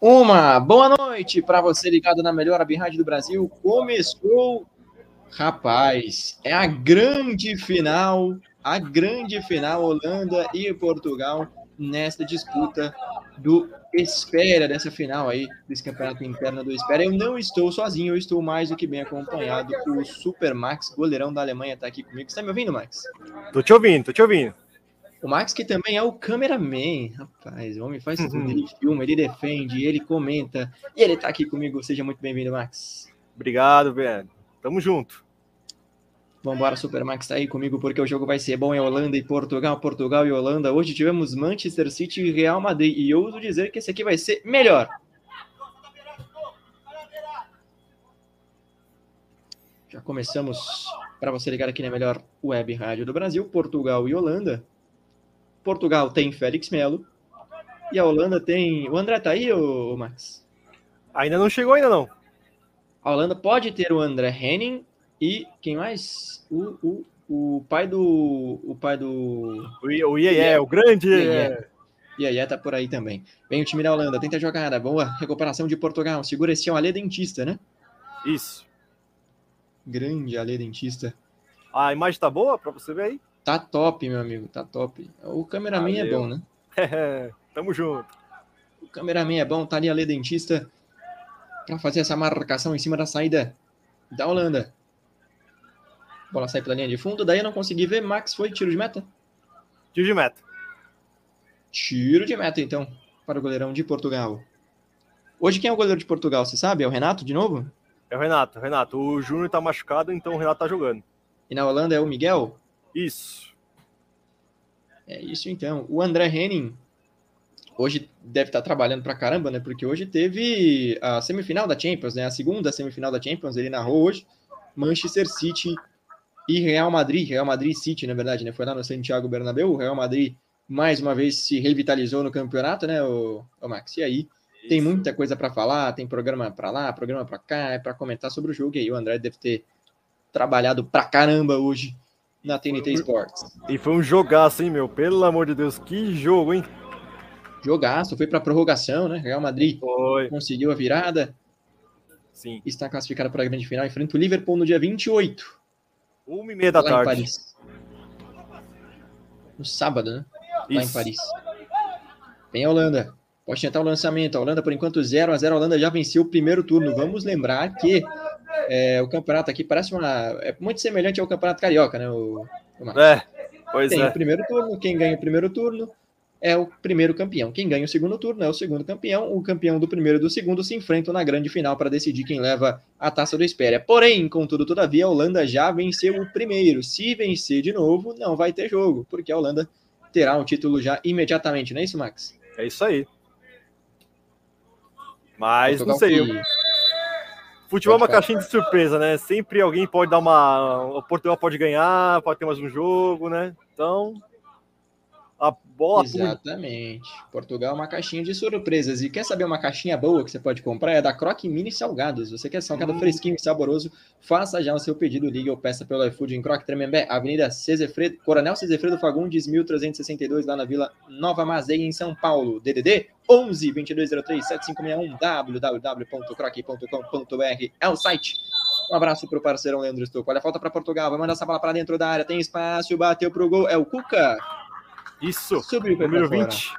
Uma boa noite para você ligado na melhor rádio do Brasil. Começou, rapaz, é a grande final, a grande final Holanda e Portugal nesta disputa do Espera, dessa final aí, desse campeonato interno do Espera. Eu não estou sozinho, eu estou mais do que bem acompanhado. O Super Max, goleirão da Alemanha, está aqui comigo. Você tá me ouvindo, Max? Tô te ouvindo, tô te ouvindo. O Max, que também é o cameraman, rapaz, o homem faz tudo, uhum. ele filma, ele defende, ele comenta, e ele tá aqui comigo. Seja muito bem-vindo, Max. Obrigado, velho. Tamo junto. Vambora, Super Max tá aí comigo porque o jogo vai ser bom em Holanda e Portugal, Portugal e Holanda. Hoje tivemos Manchester City e Real Madrid e eu ouso dizer que esse aqui vai ser melhor. Já começamos para você ligar aqui na melhor web rádio do Brasil, Portugal e Holanda. Portugal tem Félix Melo e a Holanda tem. O André tá aí, ô, Max? Ainda não chegou, ainda não. A Holanda pode ter o André Henning e quem mais? O, o, o pai do. O pai do. O Iê, é, o grande. E aí, tá por aí também. Vem o time da Holanda, tenta a jogada. Boa recuperação de Portugal. Segura esse é o Ale Dentista, né? Isso. Grande Ale Dentista. A imagem tá boa para você ver aí? Tá top, meu amigo, tá top. O cameraman é bom, né? Tamo junto. O cameraman é bom, tá ali a dentista para fazer essa marcação em cima da saída da Holanda. Bola sai pela linha de fundo, daí eu não consegui ver. Max foi tiro de meta? Tiro de meta. Tiro de meta, então, para o goleirão de Portugal. Hoje quem é o goleiro de Portugal, você sabe? É o Renato de novo? É o Renato, Renato. O Júnior tá machucado, então o Renato tá jogando. E na Holanda é o Miguel? Isso. É isso então. O André Henning hoje deve estar trabalhando pra caramba, né? Porque hoje teve a semifinal da Champions, né? A segunda semifinal da Champions, ele narrou hoje. Manchester City e Real Madrid, Real Madrid City, na verdade, né? Foi lá no Santiago Bernabéu, o Real Madrid mais uma vez se revitalizou no campeonato, né, o, o Max? E aí, Isso. tem muita coisa para falar, tem programa para lá, programa para cá, é para comentar sobre o jogo. E aí, o André deve ter trabalhado pra caramba hoje na TNT Sports. E foi um jogaço, hein, meu? Pelo amor de Deus, que jogo, hein? Jogaço, foi para prorrogação, né? Real Madrid foi. conseguiu a virada. Sim. Está classificado para a grande final. Enfrenta o Liverpool no dia 28. Uma e meia da tarde. No sábado, né? Lá Isso. em Paris. Vem a Holanda. Pode tentar o lançamento. A Holanda, por enquanto, 0 a 0 A Holanda já venceu o primeiro turno. Vamos lembrar que é, o campeonato aqui parece uma. É muito semelhante ao campeonato carioca, né? O, o é, pois Tem é. o primeiro turno, quem ganha o primeiro turno é o primeiro campeão. Quem ganha o segundo turno é o segundo campeão. O campeão do primeiro e do segundo se enfrentam na grande final para decidir quem leva a taça do Espéria. Porém, contudo, todavia, a Holanda já venceu o primeiro. Se vencer de novo, não vai ter jogo, porque a Holanda terá o título já imediatamente, não é isso, Max? É isso aí. Mas não sei. Que... Futebol é uma caixinha de surpresa, né? Sempre alguém pode dar uma. O Portugal pode ganhar, pode ter mais um jogo, né? Então. A bola. Exatamente. Portugal é uma caixinha de surpresas. E quer saber uma caixinha boa que você pode comprar? É da Croque Mini Salgados. Você quer salgado hum. fresquinho e saboroso? Faça já o seu pedido. Ligue ou peça pelo iFood em Croque Tremembé, Avenida Cezefredo, Coronel Cezefredo Fagundes, 1362, lá na Vila Nova Mazei, em São Paulo. DDD 11 2203 7561 www.croque.com.br é o site. Um abraço para o parceirão Leandro Stocco. Olha a falta para Portugal. Vai mandar essa bola para dentro da área. Tem espaço. Bateu para o gol. É o Cuca. Isso. Subiu número 20.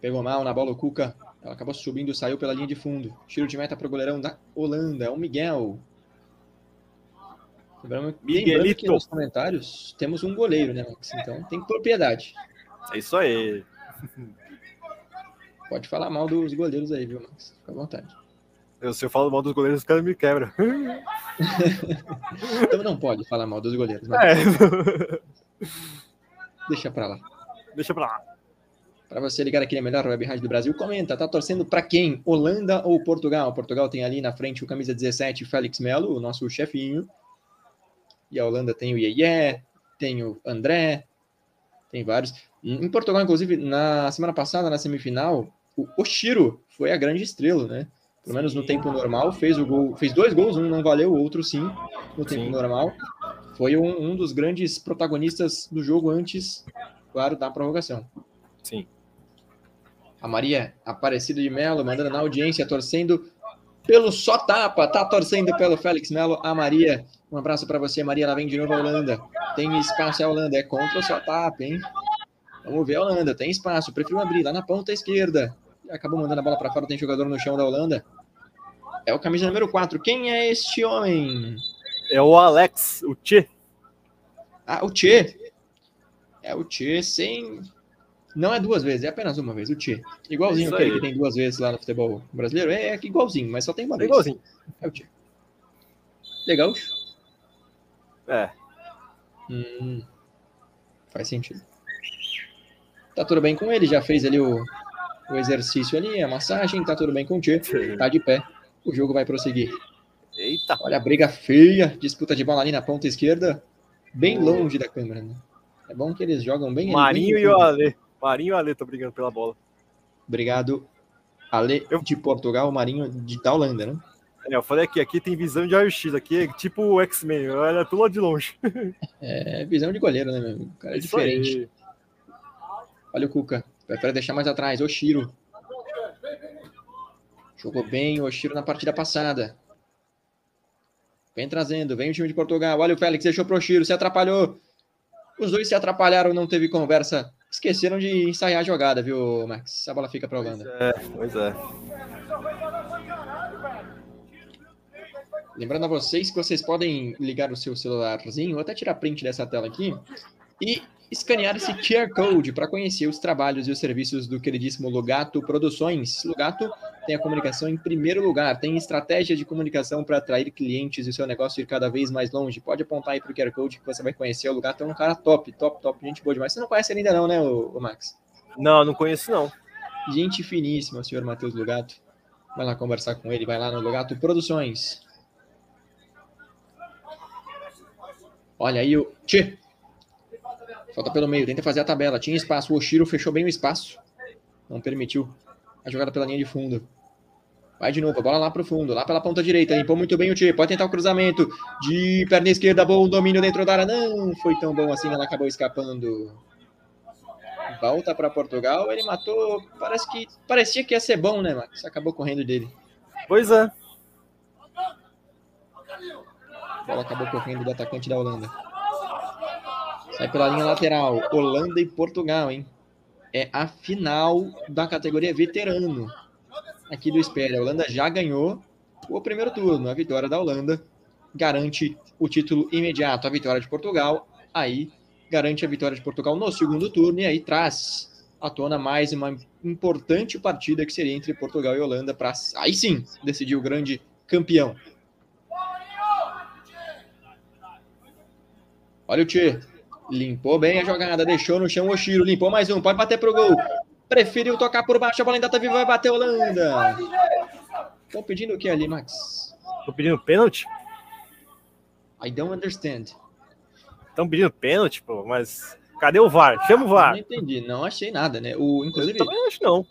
Pegou mal na bola o Cuca. Ela acabou subindo, saiu pela linha de fundo. Tiro de meta para o goleirão da Holanda. É o Miguel. Lembrando, lembrando que nos comentários temos um goleiro, né, Max? Então tem propriedade. É isso aí. Pode falar mal dos goleiros aí, viu, Max? Fica à vontade. Eu, se eu falo mal dos goleiros, os caras me quebram. então não pode falar mal dos goleiros. Mas... É. Deixa pra lá. Deixa pra lá. Para você ligar aqui na melhor web rádio do Brasil, comenta, tá torcendo para quem? Holanda ou Portugal? Portugal tem ali na frente o camisa 17, Félix Melo, o nosso chefinho. E a Holanda tem o Yeye, tem o André, tem vários. Em Portugal, inclusive, na semana passada, na semifinal, o Oshiro foi a grande estrela, né? Pelo menos no tempo normal, fez o gol, fez dois gols, um não valeu, o outro sim, no tempo sim. normal. Foi um, um, dos grandes protagonistas do jogo antes, claro, da prorrogação. Sim. A Maria Aparecida de Melo mandando na audiência, torcendo pelo só tapa, tá torcendo pelo Félix Melo. A Maria, um abraço para você, Maria. Ela vem de novo a Holanda. Tem espaço a Holanda, é contra o só tapa, hein? Vamos ver a Holanda, tem espaço. Prefiro abrir lá na ponta esquerda. Acabou mandando a bola para fora, tem jogador no chão da Holanda. É o camisa número 4. Quem é este homem? É o Alex, o Tchê. Ah, o Tchê. É o Tchê sem não é duas vezes, é apenas uma vez, o Tchê. Igualzinho aquele que tem duas vezes lá no futebol brasileiro. É, é igualzinho, mas só tem uma é vez. Igualzinho. É o Tchê. Legal. É. Hum, faz sentido. Tá tudo bem com ele, já fez ali o, o exercício ali, a massagem, tá tudo bem com o Tchê. Tá de pé. O jogo vai prosseguir. Eita. Olha a briga feia, disputa de bola ali na ponta esquerda, bem longe da câmera, né? É bom que eles jogam bem Marinho bem e o Ale. Marinho e o Ale estão brigando pela bola. Obrigado, Ale eu... de Portugal, Marinho de da Holanda, né? É, eu falei aqui, aqui tem visão de raio-x, aqui é tipo o X-Men, olha tudo lá de longe. É, visão de goleiro, né, meu? O cara é Isso diferente. Aí. Olha o Cuca, prefere deixar mais atrás, o Shiro. Jogou bem o Oshiro na partida passada. Vem trazendo, vem o time de Portugal. Olha o Félix, deixou pro Oshiro, se atrapalhou. Os dois se atrapalharam, não teve conversa Esqueceram de ensaiar a jogada, viu, Max? A bola fica para Holanda. Pois é, pois é. Lembrando a vocês que vocês podem ligar o seu celularzinho, ou até tirar print dessa tela aqui, e escanear esse QR Code para conhecer os trabalhos e os serviços do queridíssimo Lugato Produções. Lugato tem a comunicação em primeiro lugar, tem estratégia de comunicação para atrair clientes e o seu negócio ir cada vez mais longe. Pode apontar aí para o QR Code que você vai conhecer. O Lugato é um cara top, top, top, gente boa demais. Você não conhece ainda não, né, o, Max? Não, não conheço não. Gente finíssima, o senhor Matheus Lugato. Vai lá conversar com ele, vai lá no Lugato Produções. Olha aí o... Tchê, Falta pelo meio, tenta fazer a tabela. Tinha espaço. O Oshiro fechou bem o espaço. Não permitiu a jogada pela linha de fundo. Vai de novo, a bola lá pro fundo, lá pela ponta direita. Limpou muito bem o Tchê. Pode tentar o cruzamento. De perna esquerda, bom domínio dentro da área. Não foi tão bom assim, ela acabou escapando. Volta para Portugal. Ele matou. Parece que. Parecia que ia ser bom, né, Max? Acabou correndo dele. Pois é. A bola acabou correndo do atacante da Holanda. Sai pela linha lateral. Holanda e Portugal, hein? É a final da categoria veterano aqui do Espera. A Holanda já ganhou o primeiro turno. A vitória da Holanda garante o título imediato. A vitória de Portugal aí garante a vitória de Portugal no segundo turno e aí traz à tona mais uma importante partida que seria entre Portugal e Holanda para aí sim decidir o grande campeão. Olha o Tchê, Limpou bem a jogada, deixou no chão o Oshiro, limpou mais um, pode bater pro gol. Preferiu tocar por baixo, a bola ainda tá viva, vai bater Holanda. Estão pedindo o que ali, Max? Estão pedindo pênalti? I don't understand. Estão pedindo pênalti, pô, mas cadê o VAR? Chama o VAR. Não entendi, não achei nada, né? O, inclusive, eu também acho não.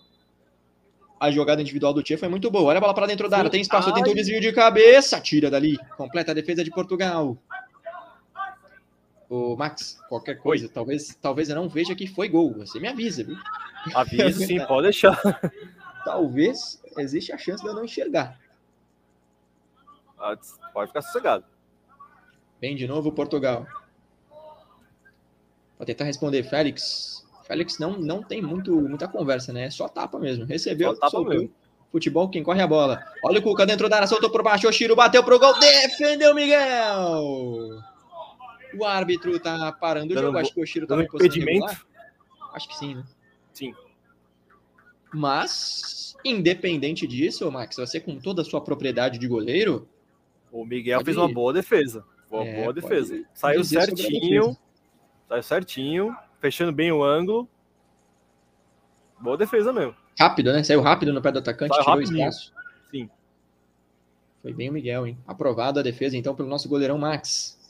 A jogada individual do Tia foi muito boa. Olha a bola para dentro da área, tem espaço, tentou desvio de cabeça, tira dali. Completa a defesa de Portugal. O Max, qualquer coisa, talvez, talvez eu não veja que foi gol. Você me avisa, viu? Avisa sim, pode deixar. Talvez existe a chance de eu não enxergar. Pode ficar sossegado. Vem de novo Portugal. Vou tentar responder, Félix. Félix não, não tem muito, muita conversa, né? É só tapa mesmo. Recebeu, só tapa mesmo. Futebol, quem corre a bola. Olha o Cuca dentro da área, soltou por baixo. O Chiro bateu pro gol, defendeu Miguel. O árbitro tá parando o jogo. Acho que o Shiro tá no impedimento. Acho que sim, né? Sim. Mas, independente disso, Max, você com toda a sua propriedade de goleiro. O Miguel pode... fez uma boa defesa. Uma é, boa defesa. Saiu certinho. Defesa. Saiu certinho. Fechando bem o ângulo. Boa defesa mesmo. Rápido, né? Saiu rápido no pé do atacante, Saiu tirou rapidinho. espaço. Sim. Foi bem o Miguel, hein? Aprovado a defesa, então, pelo nosso goleirão Max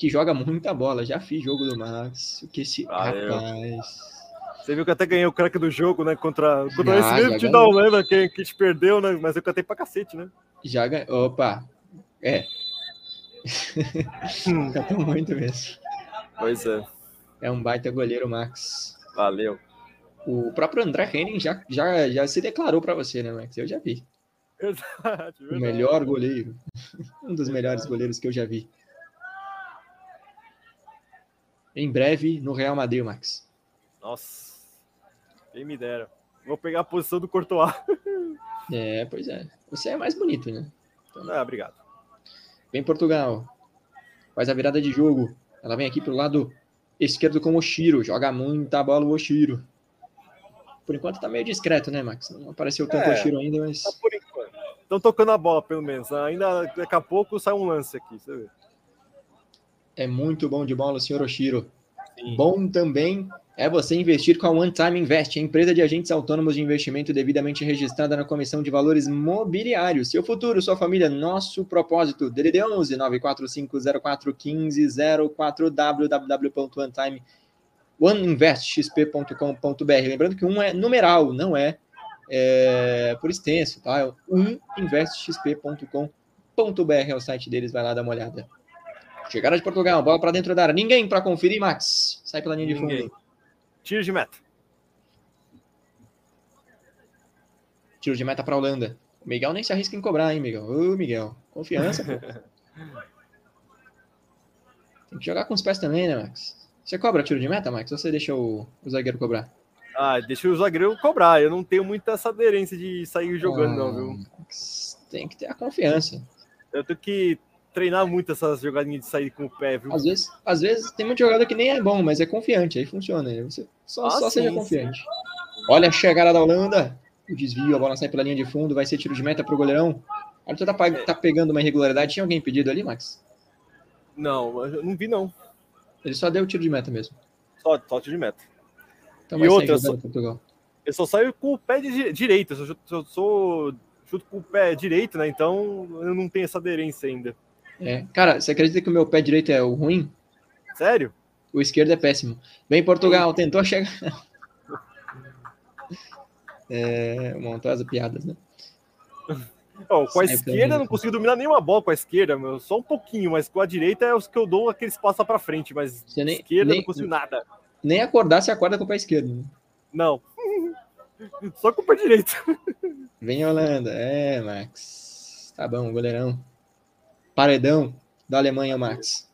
que joga muita bola. Já fiz jogo do Max. O que esse Valeu. rapaz. Você viu que até ganhei o craque do jogo, né? Contra, contra já, esse mesmo te dá lembra que, que te perdeu, né? Mas eu cantei pra cacete, né? Já ganhou. Opa! É. Hum. Cantou muito mesmo. Pois é. É um baita goleiro, Max. Valeu. O próprio André Henning já, já, já se declarou para você, né, Max? Eu já vi. Verdade, O melhor goleiro. Um dos melhores goleiros que eu já vi. Em breve no Real Madrid, Max. Nossa. Quem me dera. Vou pegar a posição do Courtois. É, pois é. Você é mais bonito, né? Ah, obrigado. Vem Portugal. Faz a virada de jogo. Ela vem aqui pro lado esquerdo com o Oshiro. Joga muita bola o Oshiro. Por enquanto tá meio discreto, né, Max? Não apareceu tanto o É. Oshiro ainda, mas Tá por enquanto. Estão tocando a bola, pelo menos. Ainda daqui a pouco sai um lance aqui, você vê. É muito bom de bola senhor Oshiro. Sim. Bom também é você investir com a One Time Invest, a empresa de agentes autônomos de investimento devidamente registrada na Comissão de Valores Mobiliários. Seu futuro, sua família, nosso propósito. DDD 11 94504 1504 www.onetime oneinvestxp.com.br. Lembrando que um é numeral, não é, é por extenso, tá? É uninvestxp.com.br é o site deles, vai lá dar uma olhada. Chegada de Portugal, bola para dentro da área. Ninguém para conferir, Max. Sai pela linha de Ninguém. fundo. Tiro de meta. Tiro de meta para Holanda. O Miguel nem se arrisca em cobrar, hein, Miguel? Ô, Miguel. Confiança, pô. Tem que jogar com os pés também, né, Max? Você cobra tiro de meta, Max? Ou você deixa o, o zagueiro cobrar? Ah, deixa o zagueiro cobrar. Eu não tenho muita essa aderência de sair jogando, não, viu? Ah, Max, Tem que ter a confiança. Eu tenho que treinar muito essas jogadinhas de sair com o pé, viu? Às vezes, às vezes tem muito jogador que nem é bom, mas é confiante, aí funciona. Aí Você só, Ah, só sim, seja sim. confiante. Olha a chegada da Holanda. O desvio, a bola sai pela linha de fundo, vai ser tiro de meta pro goleirão. O árbitro tá, tá pegando uma irregularidade. Tinha alguém pedido ali, Max? Não, eu não vi, não. Ele só deu o tiro de meta mesmo. Só, só tiro de meta. Então E outra, jogando Portugal. Eu só saio com o pé de di- direito. Eu sou, eu sou chuto com o pé direito, né? Então eu não tenho essa aderência ainda. É. Cara, você acredita que o meu pé direito é o ruim? Sério? O esquerdo é péssimo. Vem Portugal, tentou chegar. É, montou as piadas, né? Com a Sai esquerda eu não consigo dominar nenhuma bola com a esquerda, meu. Só um pouquinho, mas com a direita é os que eu dou aqueles passos pra frente, mas Você nem- esquerda eu nem- não consigo nada. Nem acordar, você acorda com o pé esquerdo. né? Não. Só com o pé direito. Vem Holanda. É, Max. Tá bom, goleirão. Paredão da Alemanha, Max.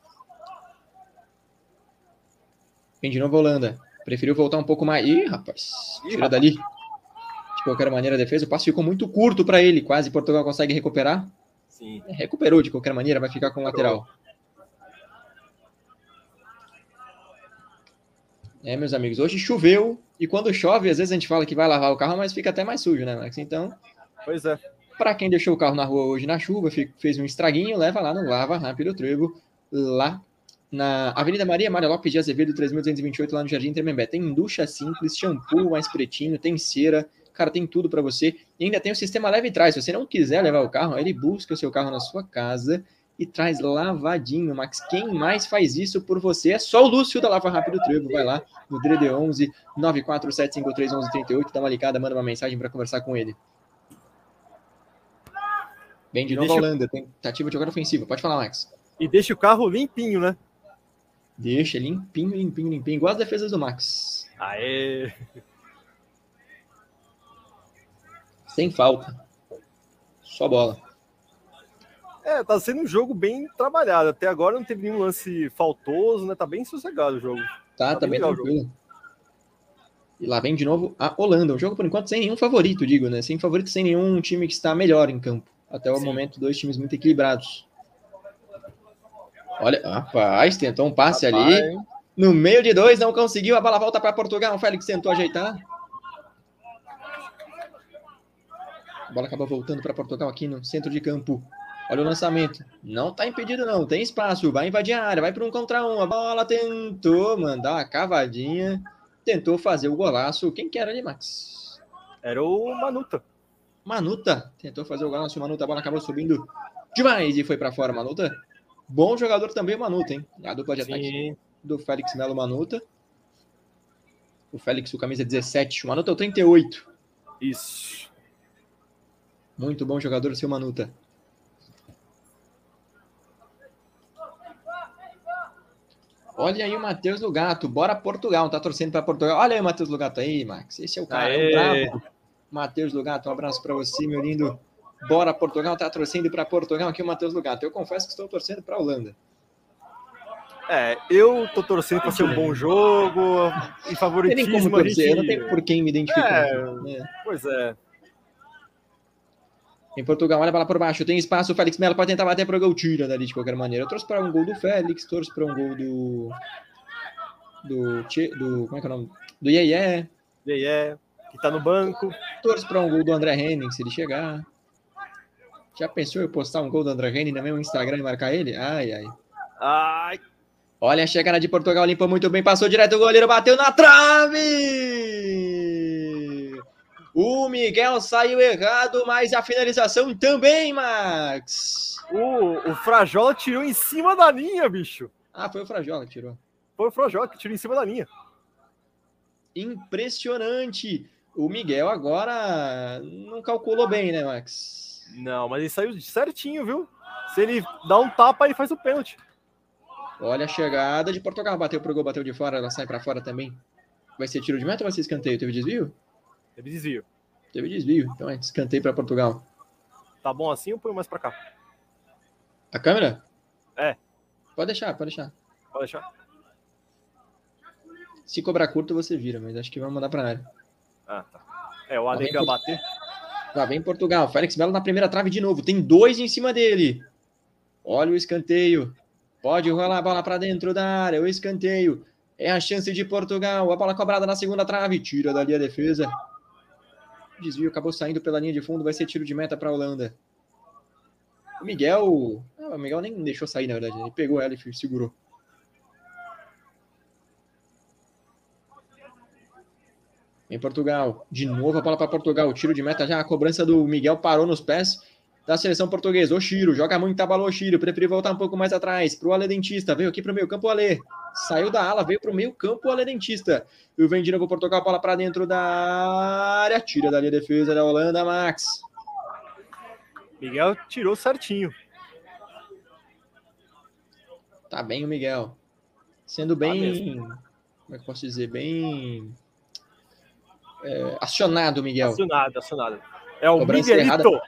Vem de novo a Holanda. Preferiu voltar um pouco mais. Ih, rapaz. Tira dali. De qualquer maneira, a defesa. O passe ficou muito curto para ele. Quase Portugal consegue recuperar. Sim. É, Recuperou de qualquer maneira, vai ficar com o lateral. É, meus amigos, hoje choveu e quando chove, às vezes a gente fala que vai lavar o carro, mas fica até mais sujo, né, Max? Então, Pois é. Para quem deixou o carro na rua hoje na chuva, fe- fez um estraguinho, leva lá no Lava Rápido Trevo, lá na Avenida Maria Mária Lopes de Azevedo, 3228, lá no Jardim Tremembé. Tem ducha simples, shampoo mais pretinho, tem cera, cara, tem tudo para você. E ainda tem o sistema leve e traz. Se você não quiser levar o carro, ele busca o seu carro na sua casa e traz lavadinho, Max. Quem mais faz isso por você é só o Lúcio da Lava Rápido Trevo. Vai lá no DD11 947531138, dá uma ligada, manda uma mensagem para conversar com ele. Bem de novo a Deixa Holanda, tentativa de jogada ofensiva. Pode falar, Max. E deixa o carro limpinho, né? Deixa limpinho, limpinho, limpinho. Igual as defesas do Max. Aê! Sem falta. Só bola. É, tá sendo um jogo bem trabalhado. Até agora não teve nenhum lance faltoso, né? Tá bem sossegado o jogo. Tá, Tá tá bem tranquilo. E lá vem de novo a Holanda. Um jogo, por enquanto, sem nenhum favorito, digo, né? Sem favorito, sem nenhum time que está melhor em campo. Até o Sim. momento, dois times muito equilibrados. Olha, rapaz, tentou um passe ali. Rapaz, No meio de dois, não conseguiu. A bola volta para Portugal. O Félix tentou ajeitar. A bola acaba voltando para Portugal aqui no centro de campo. Olha o lançamento. Não tá impedido, não. Tem espaço. Vai invadir a área. Vai para um contra um. A bola tentou mandar uma cavadinha. Tentou fazer o golaço. Quem que era ali, Max? Era o Manuta. Manuta. Tentou fazer o golaço. O Manuta. A bola acabou subindo demais e foi para fora. Manuta. Bom jogador também, o Manuta, hein? A dupla de ataque Sim. do Félix Melo Manuta. O Félix, o camisa 17. O Manuta é o 38. Isso. Muito bom jogador, seu Manuta. Olha aí o Matheus Lugato, bora Portugal, tá torcendo para Portugal. Olha aí o Matheus Lugato aí, Max. Esse é o cara, é o brabo. Matheus Lugato, um abraço para você, meu lindo. Bora Portugal, tá torcendo para Portugal aqui o Matheus Lugato. Eu confesso que estou torcendo para a Holanda. É, eu tô torcendo para ser um bom jogo, em favoritismo. Tem como torcer, gente... não tem por quem me identificar. É, né? Pois é. Em Portugal, olha a bola por baixo, tem espaço, o Félix Melo pode tentar bater para o gol, tira dali de qualquer maneira. Eu trouxe para um gol do Félix, trouxe para um gol do... Do, do... Como é que é o nome? Do Yeye. Yeye, que tá no banco. Torço para um gol do André Henning, se ele chegar. Já pensou eu postar um gol do André Henning no meu Instagram e marcar ele? Ai, ai. Ai, Olha a chegada de Portugal, limpou muito bem, passou direto, o goleiro bateu na trave! O Miguel saiu errado, mas a finalização também, Max! O, o Frajola tirou em cima da linha, bicho. Ah, foi o Frajola que tirou. Foi o Frajola que tirou em cima da linha. Impressionante! O Miguel agora não calculou bem, né, Max? Não, mas ele saiu certinho, viu? Se ele dá um tapa, ele faz o pênalti. Olha a chegada de Portugal. Bateu pro gol, bateu de fora, ela sai para fora também. Vai ser tiro de meta ou vai ser escanteio? Teve desvio? Teve desvio. Teve desvio. Então é escanteio para Portugal. Tá bom assim ou põe mais para cá? A câmera? É. Pode deixar, pode deixar. Pode deixar. Se cobrar curto, você vira, mas acho que vai mandar pra área. Ah, tá. É, o Adem vai bater. Lá vem Portugal. Félix Melo na primeira trave de novo. Tem dois em cima dele. Olha o escanteio. Pode rolar a bola para dentro da área. O escanteio. É a chance de Portugal. A bola cobrada na segunda trave. Tira dali a defesa. O desvio acabou saindo pela linha de fundo. Vai ser tiro de meta para a Holanda. O Miguel. Não, o Miguel nem deixou sair, na verdade. Ele pegou ela e segurou. Em Portugal. De novo a bola para Portugal. Tiro de meta já. A cobrança do Miguel parou nos pés da seleção portuguesa. O Chiro joga muito, abalou o Chiro. Preferiu voltar um pouco mais atrás. Para o Ale Dentista. Veio aqui para o meio campo o Ale. Saiu da ala, veio para o meio campo o Ale Dentista. E vem de novo Portugal, bola para dentro da área. Tira dali a defesa da Holanda, Max. Miguel tirou certinho. Tá bem o Miguel. Sendo tá bem. Tá como é que posso dizer? Bem. É, acionado, Miguel. Acionado, acionado. É o Cobrança Miguelito. Errada.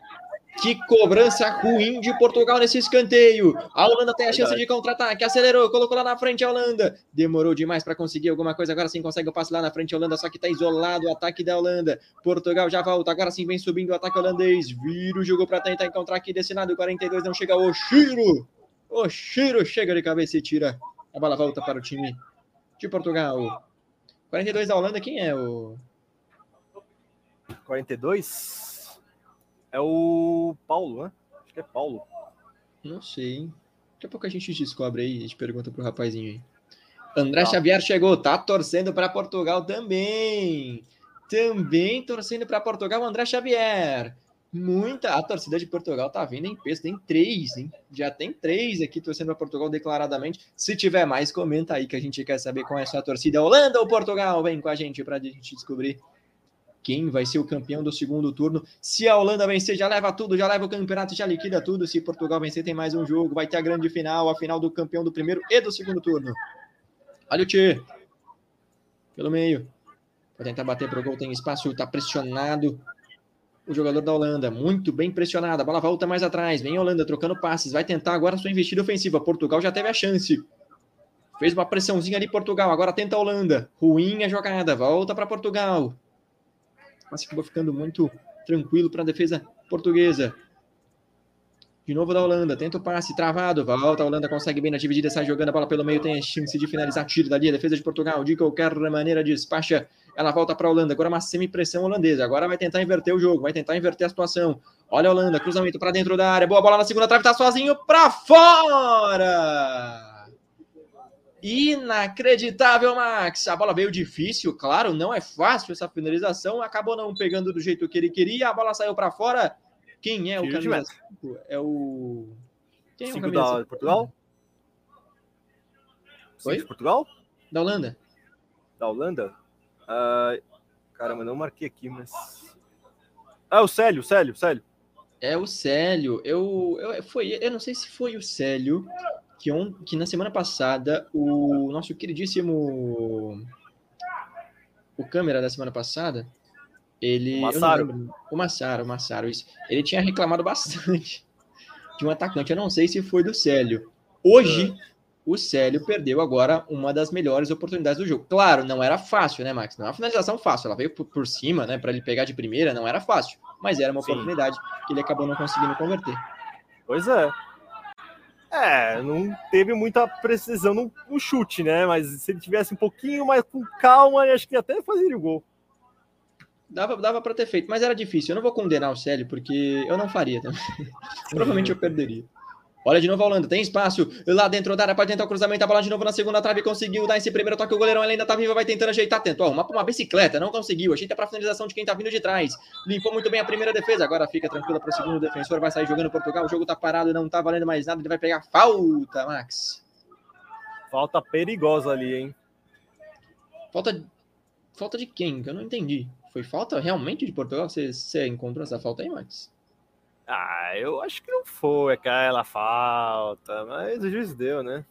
Que cobrança ruim de Portugal nesse escanteio. A Holanda tem a chance de contra-ataque. Acelerou, colocou lá na frente a Holanda. Demorou demais para conseguir alguma coisa. Agora sim consegue o passe lá na frente. A Holanda só que está isolado o ataque da Holanda. Portugal já volta. Agora sim vem subindo o ataque holandês. Vira o jogo para tentar encontrar aqui desse lado. 42 não chega. O Chiro. O Chiro chega de cabeça e tira. A bola volta para o time de Portugal. 42 da Holanda. Quem é o. 42? É o Paulo, né? Acho que é Paulo. Não sei. Daqui a pouco a gente descobre aí, a gente pergunta pro rapazinho aí. André tá. Xavier chegou, tá torcendo para Portugal também. Também torcendo para Portugal, André Xavier. Muita. A torcida de Portugal tá vindo em peso, tem três, hein? Já tem três aqui torcendo para Portugal declaradamente. Se tiver mais, comenta aí que a gente quer saber qual é a sua torcida. Holanda ou Portugal? Vem com a gente para a gente descobrir quem vai ser o campeão do segundo turno. Se a Holanda vencer, já leva tudo, já leva o campeonato, já liquida tudo. Se Portugal vencer, tem mais um jogo. Vai ter a grande final, a final do campeão do primeiro e do segundo turno. Olha o Tchê. Pelo meio. Vai tentar bater pro gol, tem espaço, tá pressionado. O jogador da Holanda, muito bem pressionado. A bola volta mais atrás. Vem a Holanda trocando passes. Vai tentar agora sua investida ofensiva. Portugal já teve a chance. Fez uma pressãozinha ali, Portugal. Agora tenta a Holanda. Ruim a jogada. Volta para Portugal mas acabou ficando muito tranquilo para a defesa portuguesa. De novo da Holanda, tenta o passe, travado, volta, a Holanda consegue bem na dividida, sai jogando a bola pelo meio, tem a chance de finalizar tiro dali, a defesa de Portugal, de qualquer maneira despacha, ela volta para a Holanda, agora uma semi-pressão holandesa, agora vai tentar inverter o jogo, vai tentar inverter a situação, olha a Holanda, cruzamento para dentro da área, boa bola na segunda trave, tá sozinho para fora! Inacreditável, Max. A bola veio difícil, claro, não é fácil essa finalização. Acabou não pegando do jeito que ele queria. A bola saiu para fora. Quem é o camisa 5? É o. Quem é o camisa da Portugal? Oi? De Portugal? Da Holanda. Da Holanda? Uh, caramba, não marquei aqui, mas. Ah, o Célio, Célio, Célio. É o Célio. Eu, eu, foi, eu não sei se foi o Célio que, on, que na semana passada o nosso queridíssimo o câmera da semana passada, ele. O Massaro. Lembro, o Massaro, o Massaro, isso. Ele tinha reclamado bastante de um atacante. Eu não sei se foi do Célio. Hoje, o Célio perdeu agora uma das melhores oportunidades do jogo. Claro, não era fácil, né, Max? Não é uma finalização fácil. Ela veio por, por cima, né, para ele pegar de primeira, não era fácil. Mas era uma Sim. oportunidade que ele acabou não conseguindo converter. Pois é. É, não teve muita precisão no, no, chute, né? Mas se ele tivesse um pouquinho mais com calma, acho que até fazer o gol. Dava, dava para ter feito, mas era difícil. Eu não vou condenar o Célio, porque eu não faria também. Provavelmente eu perderia. Olha de novo a Holanda, tem espaço. Lá dentro da área, pode tentar o cruzamento. A bola de novo na segunda trave. Conseguiu dar esse primeiro toque. O goleirão ainda tá vivo, vai tentando ajeitar. Tentou arrumar pra uma bicicleta, não conseguiu. Ajeita pra finalização de quem tá vindo de trás. Limpou muito bem a primeira defesa. Agora fica tranquila pro segundo defensor. Vai sair jogando Portugal. O jogo tá parado, não tá valendo mais nada. Ele vai pegar falta, Max. Falta perigosa ali, hein? Falta. Falta de quem? Que eu não entendi. Foi falta realmente de Portugal? Você, você encontrou essa falta aí, Max? Ah, eu acho que não foi aquela falta, mas o juiz deu, né?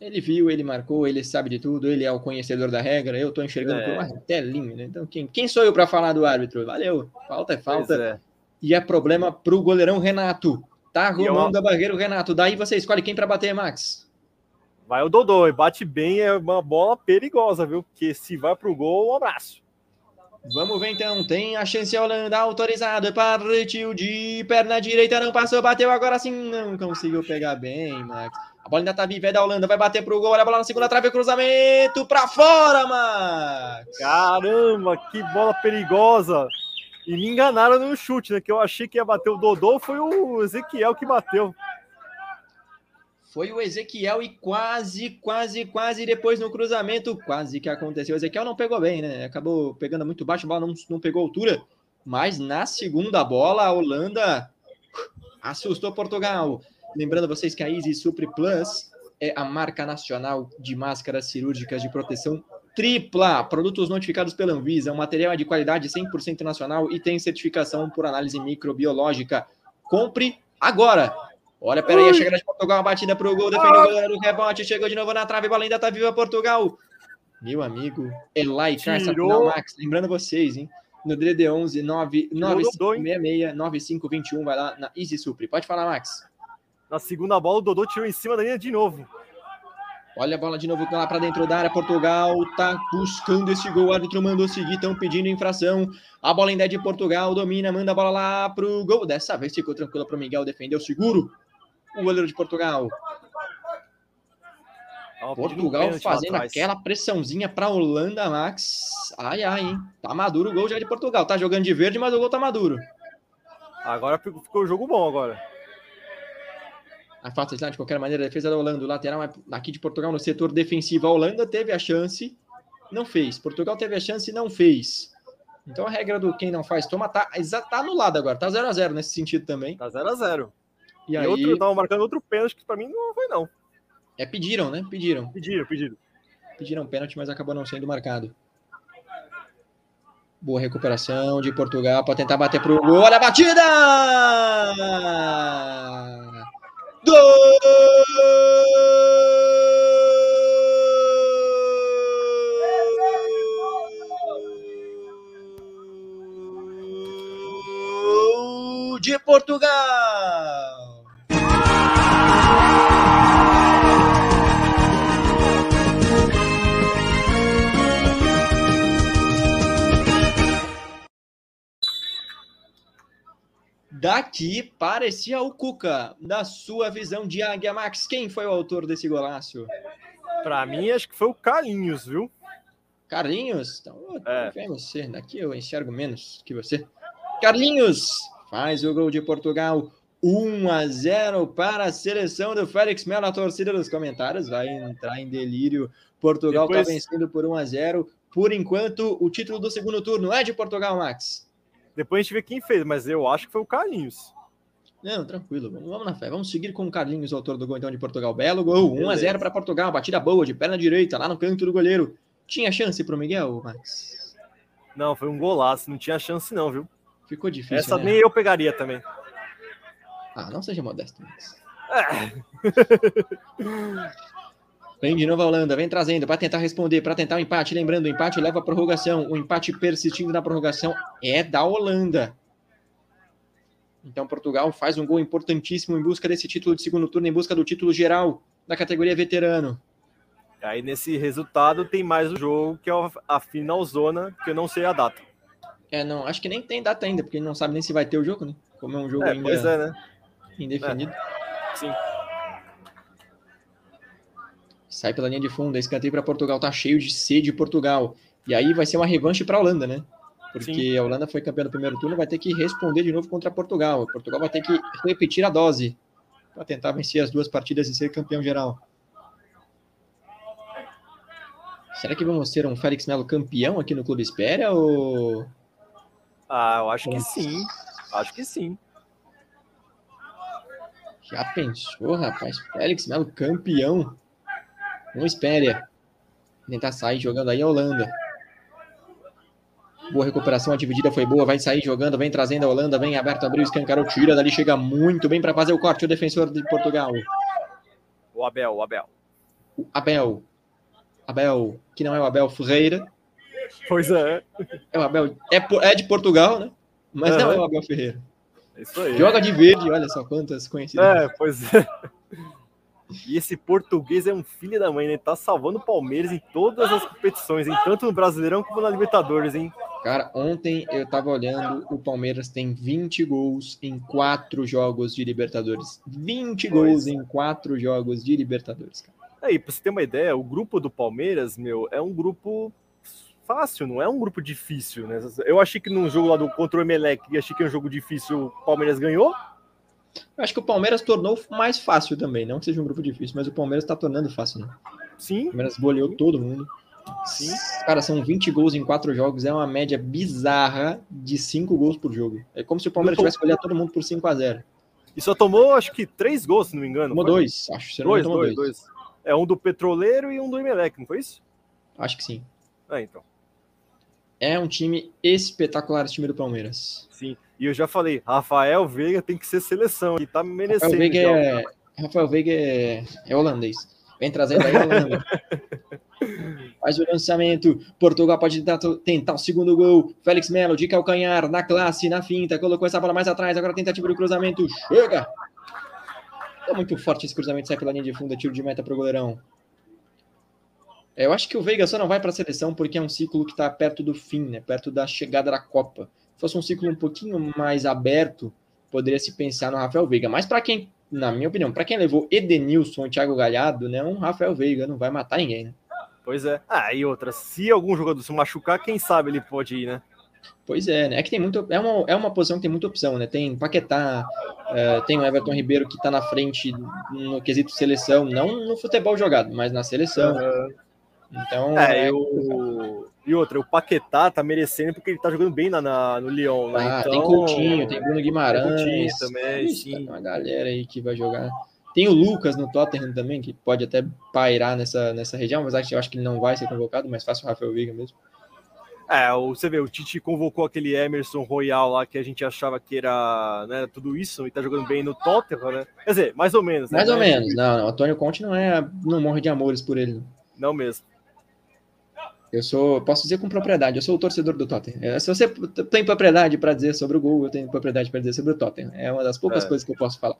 Ele viu, ele marcou, ele sabe de tudo, ele é o conhecedor da regra, eu tô enxergando é. por uma telinha, né? Então, quem, quem sou eu para falar do árbitro? Valeu, falta é falta. É. E é problema pro goleirão Renato. Tá arrumando eu... a barreira o Renato. Daí você escolhe quem para bater, Max. Vai o Dodô, e bate bem, é uma bola perigosa, viu? Porque se vai pro gol, um abraço. Vamos ver então, tem a chance a Holanda autorizado, partiu de perna direita, não passou, bateu agora sim, não conseguiu pegar bem, Max. A bola ainda tá viva, é da Holanda, vai bater pro gol, olha a bola na segunda trave, cruzamento pra fora, Max. Caramba, que bola perigosa. E me enganaram no chute, né, que eu achei que ia bater o Dodô, foi o Ezequiel que bateu foi o Ezequiel e quase, quase, quase depois no cruzamento, quase que aconteceu. O Ezequiel não pegou bem, né? Acabou pegando muito baixo, a bola não, não pegou altura, mas na segunda bola a Holanda assustou Portugal. Lembrando vocês que a Easy Supri Plus é a marca nacional de máscaras cirúrgicas de proteção tripla, produtos notificados pela Anvisa, um material de qualidade 100% nacional e tem certificação por análise microbiológica. Compre agora! Olha, peraí, a chegada de Portugal, uma batida pro gol, defendeu o goleiro, rebote, chegou de novo na trave, a bola ainda tá viva Portugal. Meu amigo, Elai Carça Max, lembrando vocês, hein? No DD11 9566 9521, vai lá na Easy Supri. Pode falar, Max. Na segunda bola, o Dodô tirou em cima da linha de novo. Olha a bola de novo lá para dentro da área. Portugal tá buscando esse gol. O árbitro mandou seguir, estão pedindo infração. A bola ainda é de Portugal, domina, manda a bola lá pro gol. Dessa vez ficou tranquila para o Miguel, defendeu seguro o goleiro de Portugal. Portugal fazendo aquela pressãozinha para Holanda, Max. Ai, ai, hein? Tá maduro o gol já de Portugal. Tá jogando de verde, mas o gol tá maduro. Agora ficou o jogo bom agora. A falta de qualquer maneira, a defesa da Holanda, o lateral aqui de Portugal no setor defensivo. A Holanda teve a chance, não fez. Portugal teve a chance e não fez. Então a regra do quem não faz toma tá, tá anulada agora. Tá 0 a 0 nesse sentido também. Tá 0 a 0 e, e aí... outro, tava marcando outro pênalti que para mim não foi, não. É, pediram, né? Pediram. Pediram, pediram. Pediram pênalti, mas acabou não sendo marcado. Boa recuperação de Portugal para tentar bater pro gol. Olha a batida! Gol! de Portugal. Daqui parecia o Cuca, da sua visão de Águia Max. Quem foi o autor desse golaço? Para mim, acho que foi o Carlinhos, viu? Carlinhos? Então, é. você. Daqui eu enxergo menos que você. Carlinhos, faz o gol de Portugal. 1 a 0 para a seleção do Félix Melo. A torcida dos comentários vai entrar em delírio. Portugal está Depois... vencendo por 1 a 0. Por enquanto, o título do segundo turno é de Portugal, Max. Depois a gente vê quem fez, mas eu acho que foi o Carlinhos. Não, tranquilo. Vamos na fé. Vamos seguir com o Carlinhos, autor do gol então de Portugal. Belo gol. 1 a 0 para Portugal. Batida boa de perna direita, lá no canto do goleiro. Tinha chance para o Miguel, Max? Não, foi um golaço. Não tinha chance, não, viu? Ficou difícil. Essa né? nem eu pegaria também. Ah, não seja modesto. Vem de novo a Holanda, vem trazendo para tentar responder, para tentar o um empate. Lembrando, o empate leva a prorrogação. O empate persistindo na prorrogação é da Holanda. Então, Portugal faz um gol importantíssimo em busca desse título de segundo turno, em busca do título geral da categoria veterano. Aí, nesse resultado, tem mais um jogo, que é a final zona, que eu não sei a data. É, não, acho que nem tem data ainda, porque não sabe nem se vai ter o jogo, né? Como é um jogo é, ainda é, né? indefinido. É. Sim. Sai pela linha de fundo, escanteio para Portugal, tá cheio de sede Portugal. E aí vai ser uma revanche para a Holanda, né? Porque Sim. a Holanda foi campeã do primeiro turno, vai ter que responder de novo contra Portugal. Portugal vai ter que repetir a dose para tentar vencer as duas partidas e ser campeão geral. Será que vamos ter um Félix Melo campeão aqui no Clube Espera ou Ah, eu acho que sim. Acho que sim. Já pensou, rapaz? Félix Melo campeão. Não espere. Tentar sair jogando aí a Holanda. Boa recuperação, a dividida foi boa. Vai sair jogando, vem trazendo a Holanda, vem aberto, abriu, escancarou, tira dali, chega muito bem para fazer o corte. O defensor de Portugal. O Abel, o Abel. O Abel. Abel, que não é o Abel Ferreira. Pois é. É o Abel. É, é de Portugal, né? Mas uhum. não é o Abel Ferreira. Isso aí. Joga de verde, olha só quantas coincidências. É, pois é. E esse português é um filho da mãe, né? Tá salvando o Palmeiras em todas as competições, em tanto no Brasileirão como na Libertadores, hein? Cara, ontem eu tava olhando, o Palmeiras tem 20 gols em 4 jogos de Libertadores. 20 pois. gols em 4 jogos de Libertadores, cara. Aí, pra você ter uma ideia, o grupo do Palmeiras, meu, é um grupo fácil, não é um grupo difícil, né? Eu achei que no jogo lá do contra o Emelec, achei que é um jogo difícil, o Palmeiras ganhou. Eu acho que o Palmeiras tornou mais fácil também, não que seja um grupo difícil, mas o Palmeiras tá tornando fácil, né? Sim. O Palmeiras goleou todo mundo. Sim. Cara, são 20 gols em 4 jogos, é uma média bizarra de 5 gols por jogo. É como se o Palmeiras tivesse goleado todo mundo por 5 a 0 E só tomou, acho que, 3 gols, se não me engano. Tomou 2, acho. Se dois, dois, dois, dois. É um do Petroleiro e um do Emelec, não foi isso? Acho que sim. É, então. É um time espetacular esse time do Palmeiras. Sim. E eu já falei, Rafael Veiga tem que ser seleção, e tá merecendo. Rafael Veiga, é... Rafael Veiga é... é holandês. Vem trazendo aí a Holanda. Faz o lançamento. Portugal pode tentar, tentar, o segundo gol. Félix Melo de calcanhar, na classe, na finta. Colocou essa bola mais atrás. Agora tentativa do cruzamento. Chega! É muito forte esse cruzamento. Sai pela linha de fundo. Tiro de meta pro goleirão. É, eu acho que o Veiga só não vai para a seleção porque é um ciclo que está perto do fim, né? Perto da chegada da Copa. Se fosse um ciclo um pouquinho mais aberto, poderia se pensar no Rafael Veiga. Mas para quem, na minha opinião, para quem levou Edenilson Thiago Galhardo, né? Um Rafael Veiga não vai matar ninguém, né? Pois é. Ah, e outra, se algum jogador se machucar, quem sabe ele pode ir, né? Pois é, né? É que tem muito. É uma, é uma posição que tem muita opção, né? Tem Paquetá, uh, tem o Everton Ribeiro que tá na frente no quesito seleção, não no futebol jogado, mas na seleção. Então. É, é eu... E outra, o Paquetá tá merecendo porque ele tá jogando bem na, na no Lyon, né? Ah, então... Tem Coutinho, tem Bruno Guimarães. Tem Coutinho também, Ixi, sim. Tem uma galera aí que vai jogar. Tem o Lucas no Tottenham também, que pode até pairar nessa, nessa região, mas acho, eu acho que ele não vai ser convocado, mas fácil o Rafael Veiga mesmo. É, você vê, o Tite convocou aquele Emerson Royal lá que a gente achava que era né, tudo isso e tá jogando bem no Tottenham, né? Quer dizer, mais ou menos. Né? Mais ou menos, não, não. O Antônio Conte não é. não morre de amores por ele. Não, não mesmo. Eu sou, posso dizer com propriedade, eu sou o torcedor do Tottenham. É, se você tem propriedade para dizer sobre o gol, eu tenho propriedade para dizer sobre o Tottenham. É uma das poucas é. coisas que eu posso falar.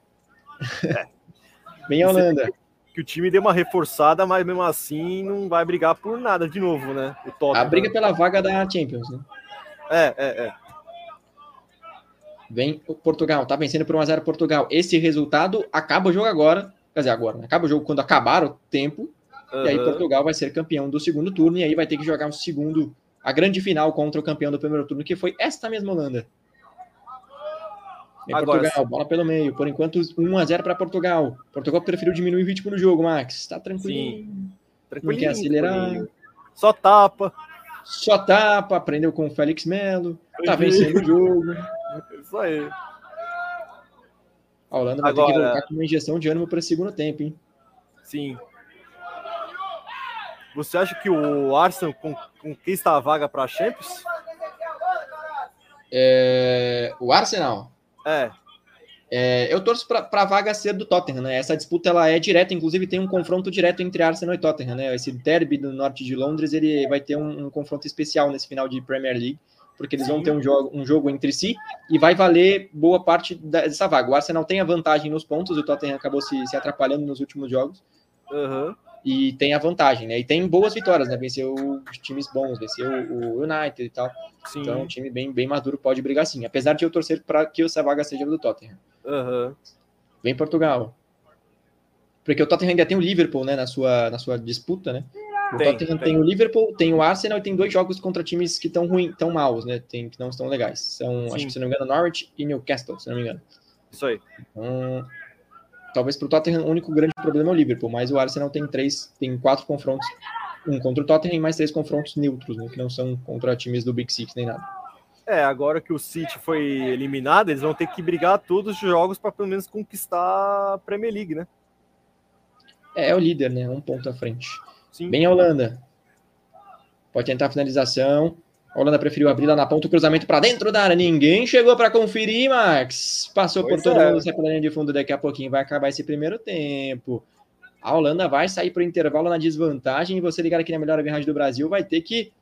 É. Bem a Holanda. Que o time deu uma reforçada, mas mesmo assim não vai brigar por nada de novo, né? O Tottenham. A briga pela vaga da Champions, né? É, é, é. Vem o Portugal, tá vencendo por 1x0 Portugal. Esse resultado acaba o jogo agora. Quer dizer, agora, né? Acaba o jogo quando acabar o tempo Uhum. E aí Portugal vai ser campeão do segundo turno e aí vai ter que jogar um segundo, a grande final contra o campeão do primeiro turno, que foi esta mesma Holanda. Vem Agora, Portugal, bola pelo meio. Por enquanto, 1 a 0 para Portugal. Portugal preferiu diminuir o ritmo no jogo, Max. Tá tranquilo. Não quer acelerar. Só tapa. Só tapa. Aprendeu com o Félix Melo. Tá vencendo o jogo. Isso aí. A Holanda vai Agora... ter que voltar com uma injeção de ânimo para o segundo tempo, hein? Sim. Você acha que o Arsenal conquista a vaga para a Champions? É... O Arsenal? É. É, eu torço para a vaga ser do Tottenham, né? Essa disputa ela é direta, inclusive tem um confronto direto entre Arsenal e Tottenham, né? Esse derby do norte de Londres, ele vai ter um, um confronto especial nesse final de Premier League, porque eles vão ter um jogo, um jogo entre si e vai valer boa parte dessa vaga. O Arsenal tem a vantagem nos pontos, o Tottenham acabou se, se atrapalhando nos últimos jogos. Uhum e tem a vantagem, né? E tem boas vitórias, né? Venceu os times bons, venceu o United e tal. Sim. Então, um time bem, bem maduro pode brigar sim. Apesar de eu torcer para que essa vaga seja do Tottenham. Uhum. Vem Portugal. Porque o Tottenham ainda tem o Liverpool, né? Na sua, na sua disputa, né? O tem, Tottenham tem. tem. o Liverpool, tem o Arsenal e tem dois jogos contra times que estão ruins, tão maus, né? Tem, que não estão legais. São, sim. acho que se não me engano, Norwich e Newcastle, se não me engano. Isso aí. Então, talvez para o Tottenham o único grande problema é o Liverpool, mas o Arsenal tem três, tem quatro confrontos, um contra o Tottenham e mais três confrontos neutros, né, que não são contra times do Big Six nem nada. É, agora que o City foi eliminado, eles vão ter que brigar todos os jogos para pelo menos conquistar a Premier League, né? É, é o líder, né? Um ponto à frente. Sim. Bem a Holanda. Pode tentar a finalização. A Holanda preferiu abrir lá na ponta o cruzamento para dentro da área. Ninguém chegou para conferir, Max. Passou pois por todo é. mundo, sai pela linha de fundo. Daqui a pouquinho vai acabar esse primeiro tempo. A Holanda vai sair para o intervalo na desvantagem. E você ligar aqui na melhor viagem do Brasil vai ter que.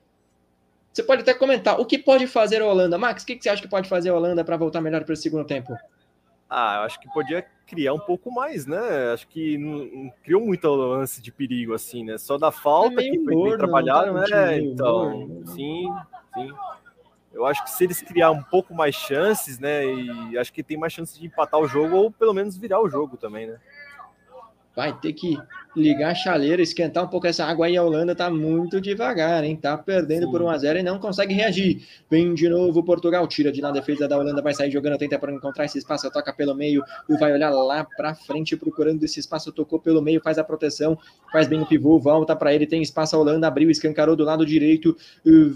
Você pode até comentar o que pode fazer a Holanda. Max, o que você acha que pode fazer a Holanda para voltar melhor para o segundo tempo? Ah, eu acho que podia criar um pouco mais, né? Acho que não, não criou muito lance de perigo assim, né? Só da falta é que foi bem trabalhado, né? Então, morno. sim, Sim. Eu acho que se eles criar um pouco mais chances, né? E acho que tem mais chances de empatar o jogo ou pelo menos virar o jogo também, né? Vai ter que ligar a chaleira, esquentar um pouco essa água aí. A Holanda tá muito devagar, hein? Tá perdendo Sim. por 1x0 e não consegue reagir. Vem de novo Portugal, tira de na defesa da Holanda, vai sair jogando, tenta para encontrar esse espaço, toca pelo meio e vai olhar lá para frente procurando esse espaço. Tocou pelo meio, faz a proteção, faz bem o pivô, volta para ele, tem espaço. A Holanda abriu, escancarou do lado direito,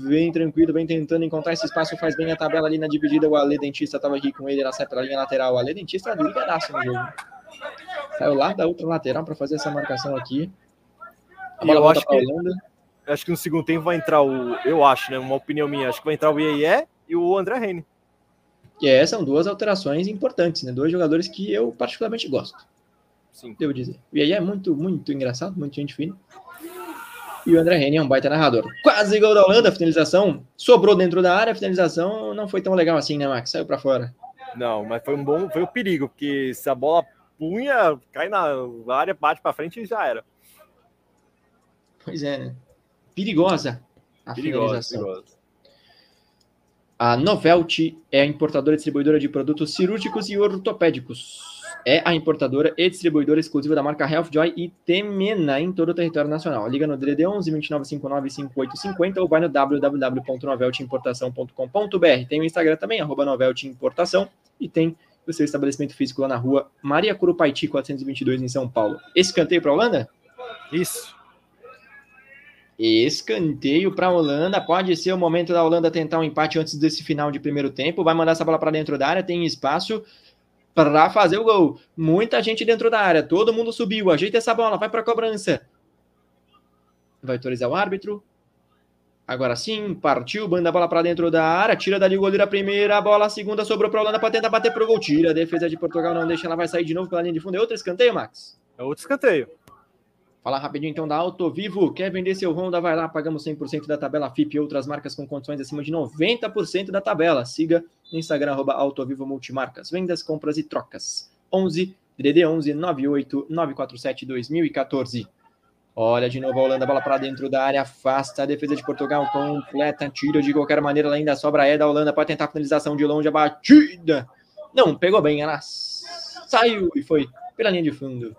vem tranquilo, vem tentando encontrar esse espaço, faz bem a tabela ali na dividida. O Ale Dentista tava aqui com ele, ela sai pela linha lateral. O Ale Dentista ligadaço no jogo. Saiu lá da outra lateral para fazer essa marcação aqui. A bola eu que, Holanda. acho que no segundo tempo vai entrar o. Eu acho, né? Uma opinião minha. Acho que vai entrar o IE e o André Reine. Que é, são duas alterações importantes, né? Dois jogadores que eu particularmente gosto. Sim. Devo dizer. O IE é muito, muito engraçado, muito gente fina. E o André Reine é um baita narrador. Quase gol da Holanda, finalização sobrou dentro da área, a finalização não foi tão legal assim, né, Max? Saiu para fora. Não, mas foi um bom, foi o um perigo, porque se a bola punha, cai na área, bate para frente e já era. Pois é, né? Perigosa a perigosa, perigosa. A Novelty é a importadora e distribuidora de produtos cirúrgicos e ortopédicos. É a importadora e distribuidora exclusiva da marca Healthjoy e Temena em todo o território nacional. Liga no DD 11 2959 5850 ou vai no www.noveltyimportação.com.br. Tem o Instagram também, arroba Novelty Importação, e tem o seu estabelecimento físico lá na rua Maria Curupaiti, 422, em São Paulo. Escanteio para a Holanda? Isso. Escanteio para a Holanda. Pode ser o momento da Holanda tentar um empate antes desse final de primeiro tempo. Vai mandar essa bola para dentro da área. Tem espaço para fazer o gol. Muita gente dentro da área. Todo mundo subiu. Ajeita essa bola. Vai para a cobrança. Vai autorizar o árbitro. Agora sim, partiu, banda a bola para dentro da área, tira dali o goleiro a primeira, a bola a segunda sobrou para a Holanda para tentar bater pro gol, tira, a defesa de Portugal não deixa, ela vai sair de novo pela linha de fundo, é outro escanteio, Max? É outro escanteio. Fala rapidinho então da Auto Vivo, quer vender seu Honda, vai lá, pagamos 100% da tabela FIP e outras marcas com condições acima de 90% da tabela, siga no Instagram, arroba Autovivo Multimarcas, vendas, compras e trocas, 11 DD 11 98 947 2014. Olha de novo a Holanda, bola para dentro da área, afasta a defesa de Portugal, completa, tira de qualquer maneira, ela ainda sobra é da Holanda para tentar a finalização de longe, a batida. Não, pegou bem, ela saiu e foi pela linha de fundo.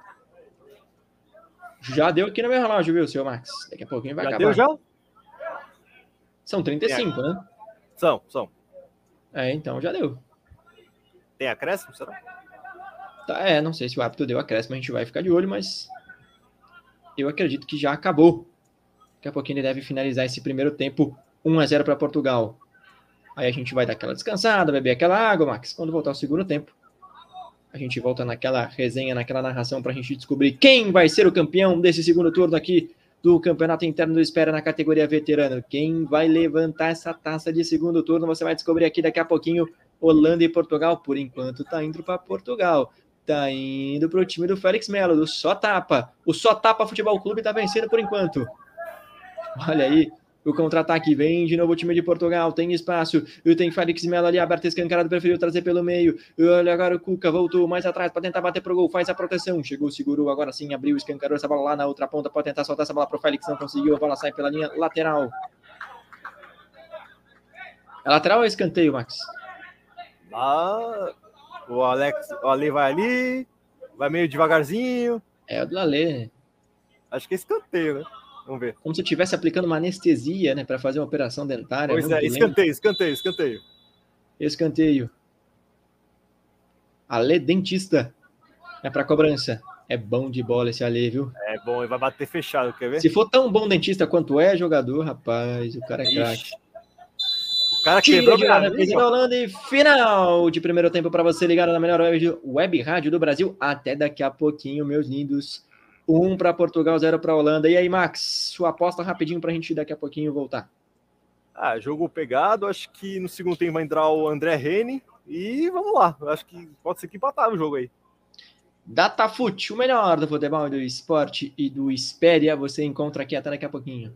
Já deu aqui no meu relógio, viu, seu Max? Daqui a pouquinho vai já acabar. Deu já? São 35, é. né? São, são. É, então já deu. Tem acréscimo, será? Tá, é, não sei se o árbitro deu acréscimo, a gente vai ficar de olho, mas eu acredito que já acabou. Daqui a pouquinho ele deve finalizar esse primeiro tempo 1 a 0 para Portugal. Aí a gente vai dar aquela descansada, beber aquela água, Max. Quando voltar o segundo tempo, a gente volta naquela resenha, naquela narração para a gente descobrir quem vai ser o campeão desse segundo turno aqui do Campeonato Interno do Espera na categoria veterano. Quem vai levantar essa taça de segundo turno, você vai descobrir aqui daqui a pouquinho Holanda e Portugal, por enquanto, tá indo para Portugal. Tá indo para o time do Félix Melo, do Só Tapa. O Só Tapa Futebol Clube tá vencendo por enquanto. Olha aí, o contra-ataque vem de novo o time de Portugal. Tem espaço. E tem Félix Melo ali aberto, escancarado. Preferiu trazer pelo meio. Olha agora o Cuca. Voltou mais atrás para tentar bater pro gol. Faz a proteção. Chegou, segurou. Agora sim abriu, escancarou essa bola lá na outra ponta. Pode tentar soltar essa bola pro Félix. Não conseguiu. A bola sai pela linha lateral. É lateral ou escanteio, Max? Ah, o Alex, o Ale vai ali, vai meio devagarzinho. É o do Ale. Acho que é escanteio, né? Vamos ver. Como se eu estivesse aplicando uma anestesia, né, para fazer uma operação dentária. Pois é, escanteio, escanteio, escanteio. Escanteio. Ale dentista. É para cobrança. É bom de bola esse Ale, viu? É bom, e vai bater fechado, quer ver? Se for tão bom dentista quanto é jogador, rapaz, o cara é craque cara quebrou de da Holanda e final de primeiro tempo para você ligado na melhor web, web rádio do Brasil. Até daqui a pouquinho, meus lindos. Um para Portugal, zero para Holanda. E aí, Max, sua aposta rapidinho para a gente daqui a pouquinho voltar. Ah, jogo pegado. Acho que no segundo tempo vai entrar o André Rene. E vamos lá. Acho que pode ser que empatar o jogo aí. Datafute, o melhor do futebol, do esporte e do Espéria, você encontra aqui até daqui a pouquinho.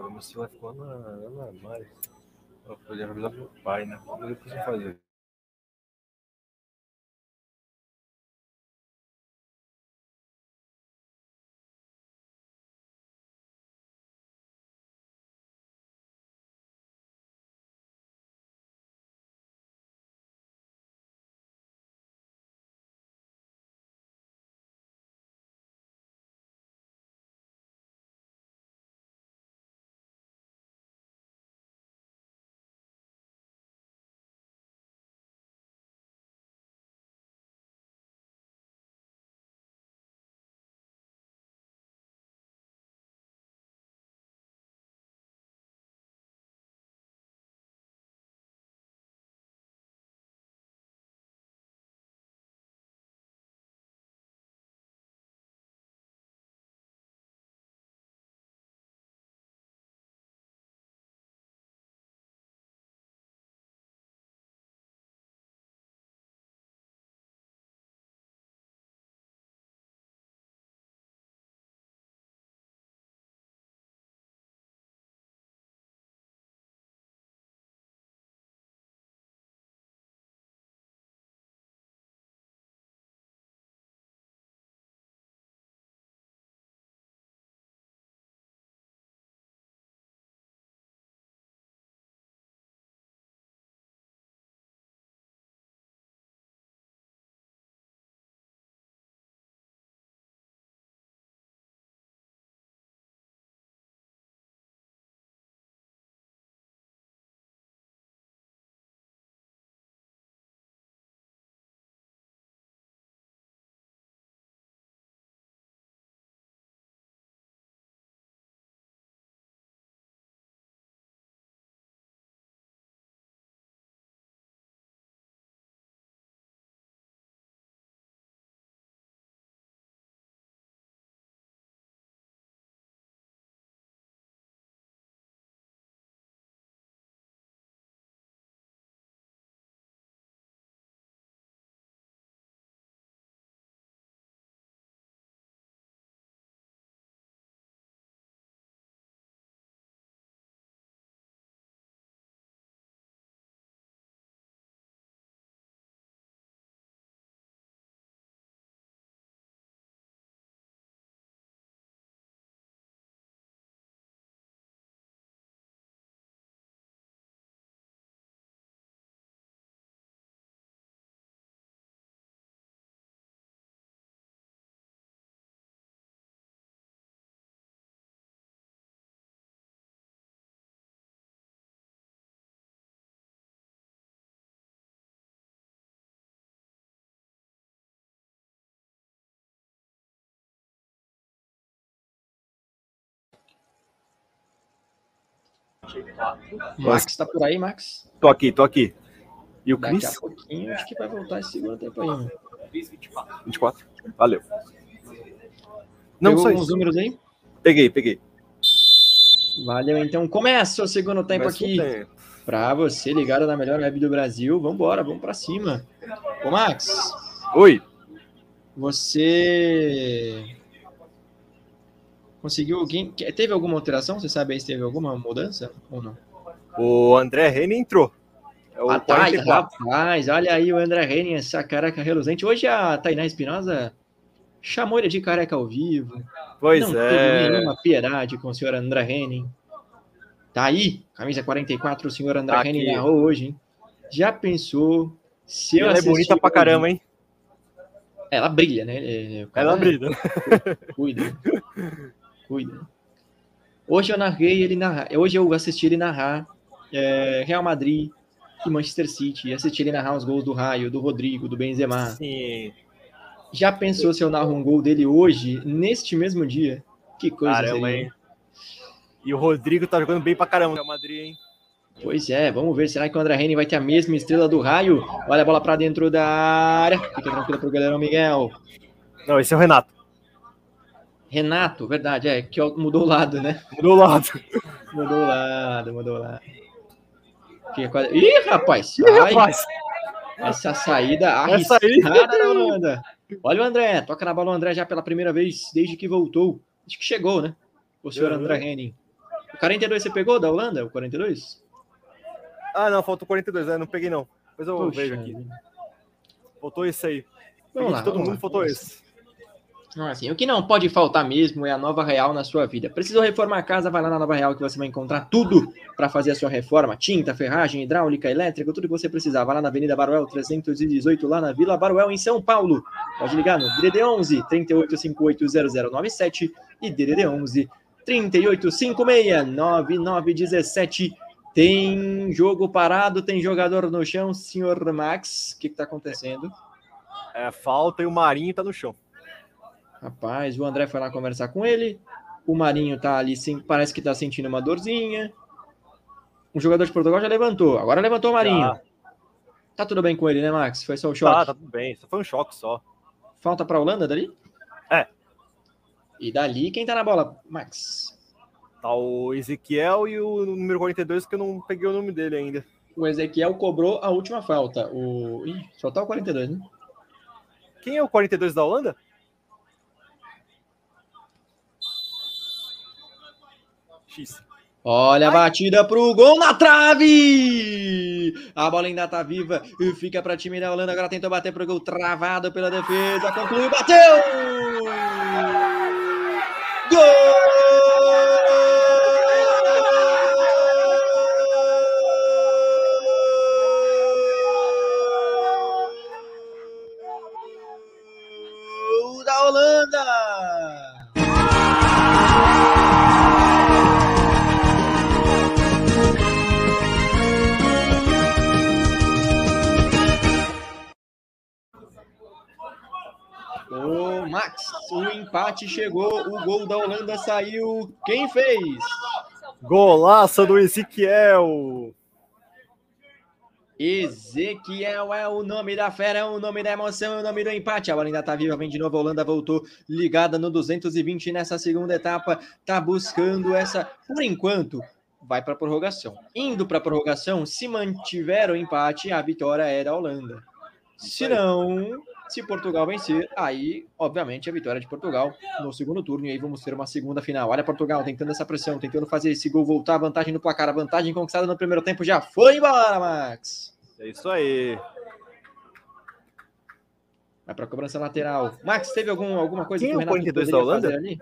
você vai ficou na, na mais. Eu podia avisar pro pai, né? Depois eu fazer. Max tá por aí, Max? Tô aqui, tô aqui. E o Daqui Cris? a pouquinho acho que vai voltar esse segundo tempo aí. Mano. 24. Valeu. Não, Pegou só isso. números aí? Peguei, peguei. Valeu, então começa o segundo tempo aqui. Pra você ligado na melhor web do Brasil. Vambora, vamos pra cima. Ô, Max, Oi. você conseguiu alguém. Teve alguma alteração? Você sabe aí se teve alguma mudança ou não? O André Rene entrou. É o Ah, tá, 44. rapaz, olha aí o André Henning, essa careca reluzente. Hoje a Tainá Espinosa chamou ele de careca ao vivo. Pois não é. nenhuma piedade com o senhor André Henning. Tá aí, camisa 44, o senhor André Tá narrou hoje, hein? Já pensou se eu Ela é bonita pra caramba, hein? Ela brilha, né? É, Ela brilha. Cuida. Cuida. Hoje eu narrei ele narrar. Hoje eu assisti ele narrar é, Real Madrid e Manchester City. Assisti ele narrar os gols do Raio, do Rodrigo, do Benzema. Sim. Já pensou se eu narro um gol dele hoje, neste mesmo dia? Que coisa Caramba, hein? E o Rodrigo tá jogando bem pra caramba. Real Madrid, hein? Pois é, vamos ver. Será que o André Henning vai ter a mesma estrela do Raio? Olha a bola pra dentro da área. Fica tranquilo pro goleirão Miguel. Não, esse é o Renato. Renato, verdade, é, que mudou o lado, né? Mudou o lado. Mudou o lado, mudou o lado. Fica quase... Ih, rapaz! Ih, Ai, rapaz. essa saída arriscada da Holanda. Olha o André, toca na bola o André já pela primeira vez desde que voltou. Acho que chegou, né? O senhor Uhum. André Henning. O 42 você pegou da Holanda? O 42? Ah, não, faltou 42, né? Não peguei, não. Depois eu Poxa vejo aqui. Faltou esse aí. Vamos Peguei lá, todo vamos mundo, lá. faltou esse. Não, assim, o que não pode faltar mesmo é a Nova Real na sua vida. Precisou reformar a casa? Vai lá na Nova Real que você vai encontrar tudo para fazer a sua reforma: tinta, ferragem, hidráulica, elétrica, tudo que você precisar. Vai lá na Avenida Baruel 318, lá na Vila Baruel, em São Paulo. Pode ligar no DDD 11 38580097 e DDD 11 3856 9917. Tem jogo parado, tem jogador no chão, senhor Max. O que está acontecendo? É, falta e o Marinho tá no chão. Rapaz, o André foi lá conversar com ele. O Marinho tá ali, sim, parece que tá sentindo uma dorzinha. O jogador de Portugal já levantou. Agora levantou o Marinho. Já. Tá tudo bem com ele, né, Max? Foi só o choque. Tá, tá tudo bem. Só foi um choque só. Falta pra Holanda dali? É. E dali, quem tá na bola? Max. Tá o Ezequiel e o número 42, que eu não peguei o nome dele ainda. O Ezequiel cobrou a última falta. O... Ih, só tá o 42, né? Quem é o 42 da Holanda? X. Olha a batida pro gol na trave! A bola ainda tá viva e fica para time da Holanda. Agora tentou bater pro gol travado pela defesa. Concluiu, bateu! Gol o empate chegou, o gol da Holanda saiu. Quem fez? Golaço do Ezequiel! Ezequiel é o nome da fera, é o nome da emoção, é o nome do empate. A bola ainda tá viva, vem de novo. A Holanda voltou ligada no 220 nessa segunda etapa. Tá buscando essa, por enquanto, vai para prorrogação. Indo para prorrogação, se mantiver o empate, a vitória é da Holanda. Se não, se Portugal vencer, aí, obviamente, a vitória é de Portugal no segundo turno. E aí vamos ter uma segunda final. Olha Portugal tentando essa pressão, tentando fazer esse gol voltar. Vantagem no placar. A vantagem conquistada no primeiro tempo já foi embora, Max. É isso aí. Vai para cobrança lateral. Max, teve algum, alguma coisa Quem que é o 42 da poderia Holanda? fazer ali?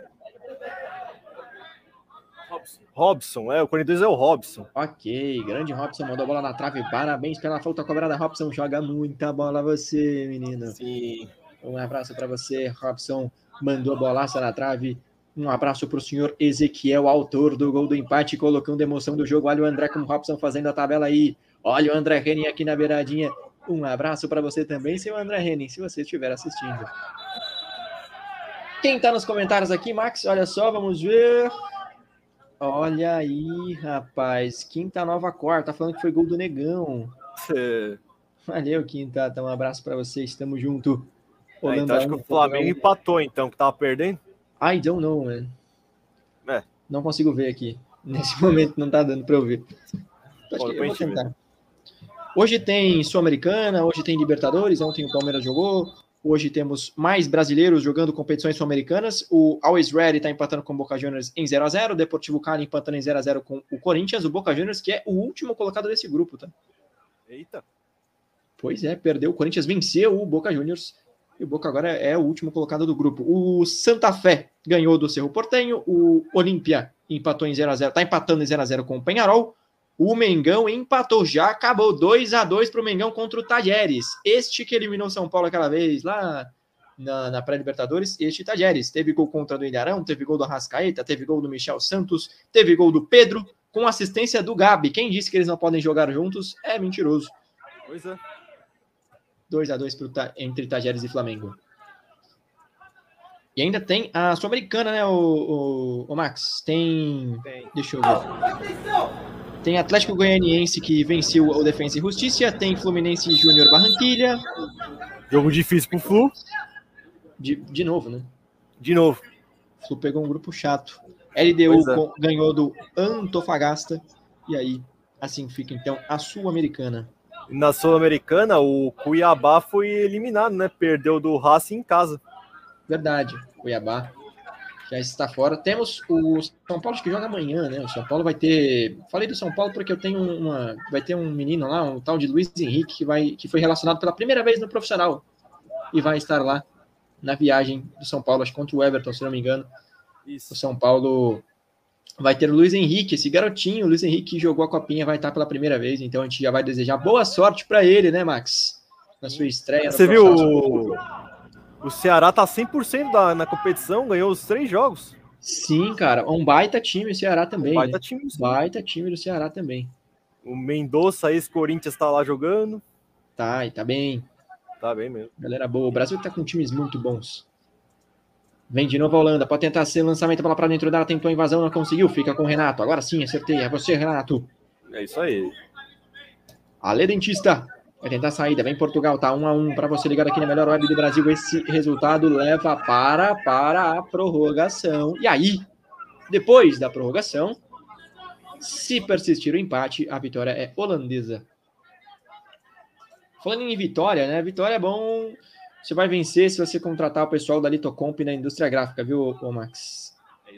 Robson, é, o 42 é o Robson. Ok, grande Robson mandou a bola na trave. Parabéns pela falta cobrada. Robson joga muita bola você, menino. Sim. Um abraço para você, Robson. Mandou a bolaça na trave. Um abraço para o senhor Ezequiel, autor do gol do empate, colocando emoção do jogo. Olha o André com o Robson fazendo a tabela aí. Olha o André Henning aqui na beiradinha. Um abraço para você também, seu André Henning, se você estiver assistindo. Quem está nos comentários aqui, Max? Olha só, vamos ver. Olha aí, rapaz. Quinta nova quarta, tá falando que foi gol do Negão. É. Valeu, Quinta. Então, um abraço para vocês. Tamo junto. É, então acho que o Flamengo empatou, então, que tava perdendo. I don't know, man. É. Não consigo ver aqui. Nesse momento não tá dando para eu ver. Pô, eu vou tentar. Hoje tem Sul-Americana, hoje tem Libertadores, ontem o Palmeiras jogou, hoje temos mais brasileiros jogando competições sul-americanas. O Always Ready está empatando com o Boca Juniors em 0 a 0 o Deportivo Cali empatando em 0 a 0 com o Corinthians, o Boca Juniors que é o último colocado desse grupo, tá? Eita. Pois é, perdeu. O Corinthians venceu o Boca Juniors e o Boca agora é o último colocado do grupo. O Santa Fé ganhou do Cerro Portenho, o Olímpia empatou em 0 a 0 tá empatando em 0 a 0 com o Penharol. O Mengão empatou, já acabou 2 a 2 para o Mengão contra o Tajeres. Este que eliminou São Paulo aquela vez lá na, na pré-Libertadores, este Tajeres. Teve gol contra do Ilharão, teve gol do Arrascaeta, teve gol do Michel Santos, teve gol do Pedro, com assistência do Gabi. Quem disse que eles não podem jogar juntos é mentiroso. Pois é. 2 a 2 pro, entre Tajeres e Flamengo. E ainda tem a Sul-Americana, né, o, o, o, Max? Tem. tem. Deixa eu ver. Tem Atlético Goianiense que venceu o Defensa e Justiça. Tem Fluminense Júnior Barranquilha. Jogo difícil pro Flu. De, de novo, né? De novo. O Flu pegou um grupo chato. LDU é. ganhou do Antofagasta. E aí, assim fica então a Sul-Americana. Na Sul-Americana, o Cuiabá foi eliminado, né? Perdeu do Racing em casa. Verdade. Cuiabá já está fora. Temos o São Paulo que joga amanhã, né? O São Paulo vai ter. Falei do São Paulo porque eu tenho uma. Vai ter um menino lá, um tal de Luiz Henrique, que, vai... que foi relacionado pela primeira vez no profissional e vai estar lá na viagem do São Paulo, acho contra o Everton, se não me engano. Isso. O São Paulo vai ter o Luiz Henrique, esse garotinho, o Luiz Henrique que jogou a copinha, vai estar pela primeira vez, então a gente já vai desejar boa sorte para ele, né, Max? Na sua estreia. Você viu o... O Ceará tá 100% da, na competição, ganhou os três jogos. Sim, cara. Um baita time o Ceará também. Um baita né? time. Sim. Baita time do Ceará também. O Mendonça, ex-Corinthians, tá lá jogando. Tá, e tá bem. Tá bem mesmo. Galera boa. O Brasil tá com times muito bons. Vem de novo a Holanda. Pode tentar ser lançamento para dentro dela. Tentou a invasão, não conseguiu. Fica com o Renato. Agora sim, acertei. É você, Renato. É isso aí. Ale Dentista. Vai tentar a saída, vem Portugal, tá 1 um a 1 um para você ligar aqui na melhor web do Brasil. Esse resultado leva para para a prorrogação. E aí, depois da prorrogação, se persistir o empate, a vitória é holandesa. Falando em vitória, né? Vitória é bom. Você vai vencer se você contratar o pessoal da Litocomp na indústria gráfica, viu, Max?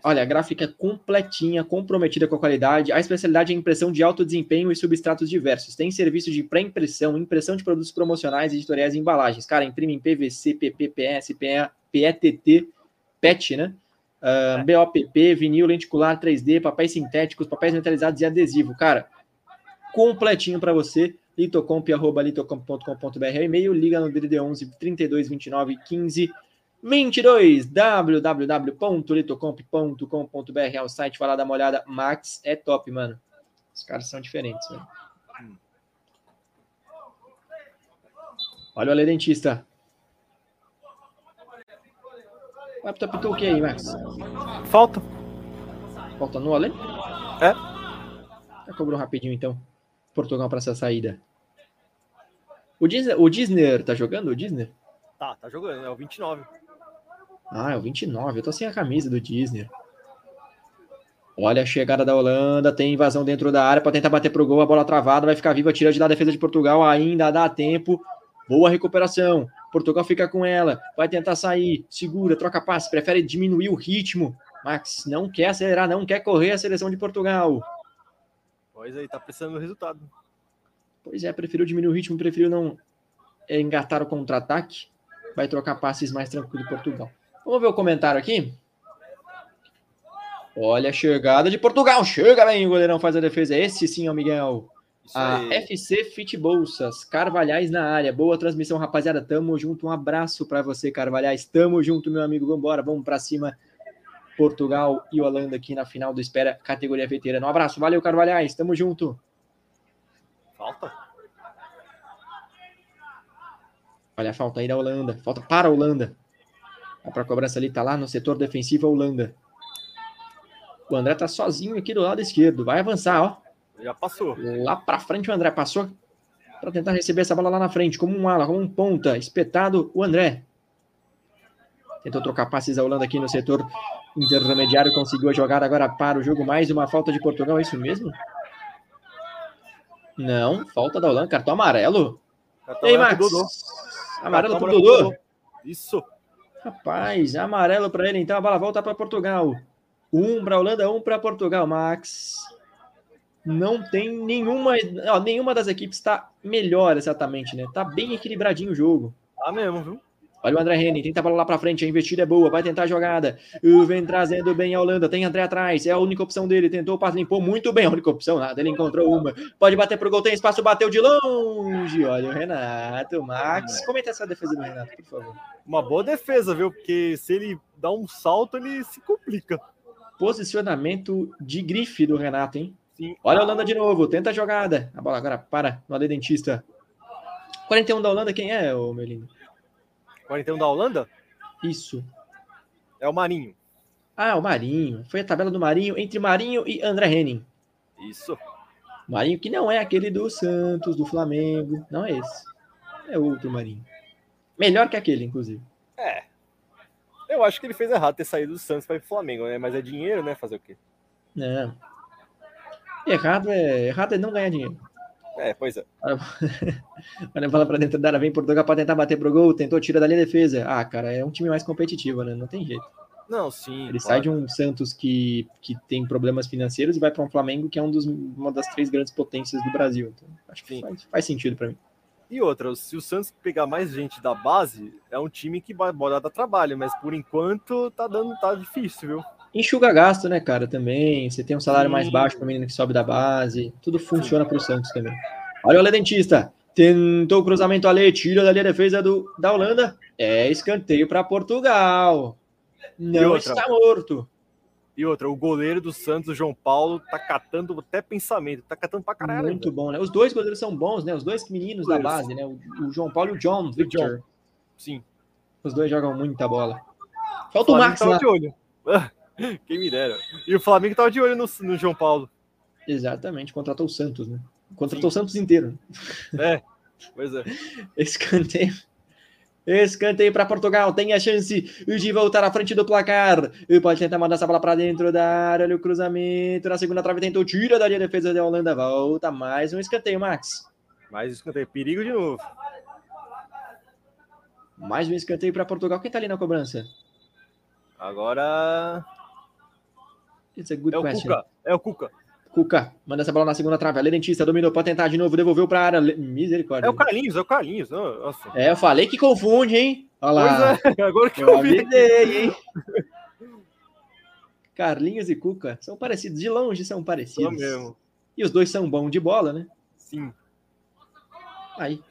Olha, a gráfica é completinha, comprometida com a qualidade. A especialidade é impressão de alto desempenho e substratos diversos. Tem serviço de pré-impressão, impressão de produtos promocionais, editoriais e embalagens. Cara, imprime em PVC, PP, PS, PETT, PET, né? Uh, é. BOPP, vinil lenticular 3D, papéis sintéticos, papéis metalizados e adesivo. Cara, completinho para você. litocomp.litocomp.com.br é e-mail, liga no DDD 11 32 29 15 22 www.litocomp.com.br é o site, vai lá dar uma olhada. Max é top, mano. Os caras são diferentes, velho. Olha o Ale Dentista. Vai pro o que aí, Max? Falta. Falta no Ale? É. Já cobrou rapidinho, então. Portugal para essa saída. O Disney, o Disney tá jogando? O Disney? Tá, tá jogando. É o 29. Ah, é o 29. Eu tô sem a camisa do Disney. Olha a chegada da Holanda, tem invasão dentro da área para tentar bater pro gol, a bola travada, vai ficar viva, tira de lá a defesa de Portugal, ainda dá tempo. Boa recuperação. Portugal fica com ela, vai tentar sair, segura, troca passe, prefere diminuir o ritmo. Max não quer acelerar, não quer correr a seleção de Portugal. Pois aí, tá precisando do resultado. Pois é, preferiu diminuir o ritmo, preferiu não engatar o contra-ataque. Vai trocar passes mais tranquilo de Portugal. Vamos ver o comentário aqui. Olha a chegada de Portugal. Chega bem, o goleirão faz a defesa. Esse sim é o Miguel. a FC Fit Bolsas, Carvalhais na área. Boa transmissão, rapaziada. Tamo junto. Um abraço para você, Carvalhais. Tamo junto, meu amigo. Vambora, vamos para cima. Portugal e Holanda aqui na final do Espera, categoria veterana. Um abraço, valeu, Carvalhais. Tamo junto. Falta. Olha a falta aí da Holanda. Falta para a Holanda. Vai para a cobrança ali, tá lá no setor defensivo a Holanda. O André tá sozinho aqui do lado esquerdo. Vai avançar, ó. Já passou. Lá para frente o André passou para tentar receber essa bola lá na frente, como um ala, como um ponta. Espetado o André. Tentou trocar passes a Holanda aqui no setor intermediário. Conseguiu a jogada agora para o jogo. Mais uma falta de Portugal, é isso mesmo? Não, falta da Holanda. Cartão amarelo. Cartão Ei, Max. Dodô. Amarelo para o Dodô. Isso. Rapaz, amarelo para ele. Então a bola volta para Portugal. Um para Holanda, um para Portugal. Max. Não tem nenhuma. Ó, nenhuma das equipes está melhor exatamente, né? Tá bem equilibradinho o jogo. Tá mesmo, viu? Olha o André Henning, tenta a bola lá para frente, a investida é boa, vai tentar a jogada. Vem trazendo bem a Holanda, tem André atrás, é a única opção dele, tentou o passe, limpou muito bem, a única opção, nada, ele encontrou uma. Pode bater pro gol, tem espaço, bateu de longe. Olha o Renato, Max. Comenta essa defesa do Renato, por favor. Uma boa defesa, viu? Porque se ele dá um salto, ele se complica. Posicionamento de grife do Renato, hein? Sim. Olha a Holanda de novo, tenta a jogada. A bola agora para no Ale Dentista. 41 da Holanda, quem é, ô, meu lindo? 41 da Holanda? Isso. É o Marinho. Ah, o Marinho. Foi a tabela do Marinho entre Marinho e André Henning. Isso. Marinho que não é aquele do Santos, do Flamengo. Não é esse. É outro Marinho. Melhor que aquele, inclusive. É. Eu acho que ele fez errado ter saído do Santos para ir pro Flamengo, né? Mas é dinheiro, né? Fazer o quê? Não. Errado é, errado é não ganhar dinheiro. É, pois é. Olha, bola pra dentro da área, vem Portugal para tentar bater pro gol, tentou, tira dali a defesa. Ah, cara, é um time mais competitivo, né? Não tem jeito. Não, sim. Ele claro. sai de um Santos que, que tem problemas financeiros e vai para um Flamengo que é um dos, uma das três grandes potências do Brasil. Então, acho que faz, faz, sentido para mim. E outra, se o Santos pegar mais gente da base, é um time que vai dar trabalho, mas por enquanto tá dando, tá difícil, viu? Enxuga gasto, né, cara, também. Você tem um salário Sim. mais baixo para o menino que sobe da base. Tudo funciona para o Santos também. Olha o Dentista. Tentou o cruzamento ali, tira dali a defesa do, da Holanda. É escanteio para Portugal. Não está morto. E outra, o goleiro do Santos, o João Paulo, tá catando até pensamento, tá catando pra caralho. Muito bom, né? Os dois goleiros são bons, né? Os dois meninos da base, né? O, o João Paulo e o John Victor. John. Sim. Os dois jogam muita bola. Falta o, o Max lá. De olho. Quem me dera. E o Flamengo tava de olho no, no João Paulo. Exatamente, contratou o Santos, né? Contratou Sim. o Santos inteiro. É, pois é. Escanteio. Escanteio para Portugal. Tem a chance de voltar à frente do placar. E pode tentar mandar essa bola para dentro da área. Olha o cruzamento. Na segunda trave tentou. Tira da defesa da Holanda. Volta mais um escanteio, Max. Mais um escanteio. Perigo de novo. Mais um escanteio para Portugal. Quem tá ali na cobrança? Agora. It's a good é question. O Cuca. É o Cuca. Cuca, manda essa bola na segunda trave. A Dentista dominou para tentar de novo, devolveu para a área. Misericórdia. É o Carlinhos, é o Carlinhos. Nossa. É, eu falei que confunde, hein? Olha lá. É, agora que eu, eu vi. Avisei, hein? Carlinhos e Cuca são parecidos, de longe são parecidos. São mesmo. E os dois são bons de bola, né? Sim. Aí,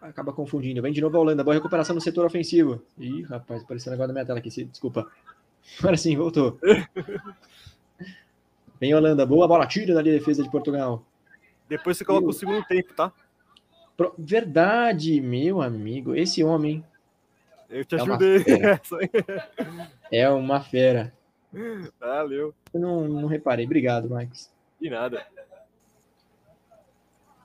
acaba confundindo. Vem de novo a Holanda, boa recuperação no setor ofensivo. Ih, rapaz, apareceu agora na minha tela aqui, desculpa. Agora sim, voltou. Vem Holanda, boa bola, tira da defesa de Portugal. Depois você coloca o segundo tempo, tá? Verdade, meu amigo. Esse homem. Eu te é ajudei. Uma é uma fera. Valeu. Eu não, não reparei. Obrigado, Max. De nada.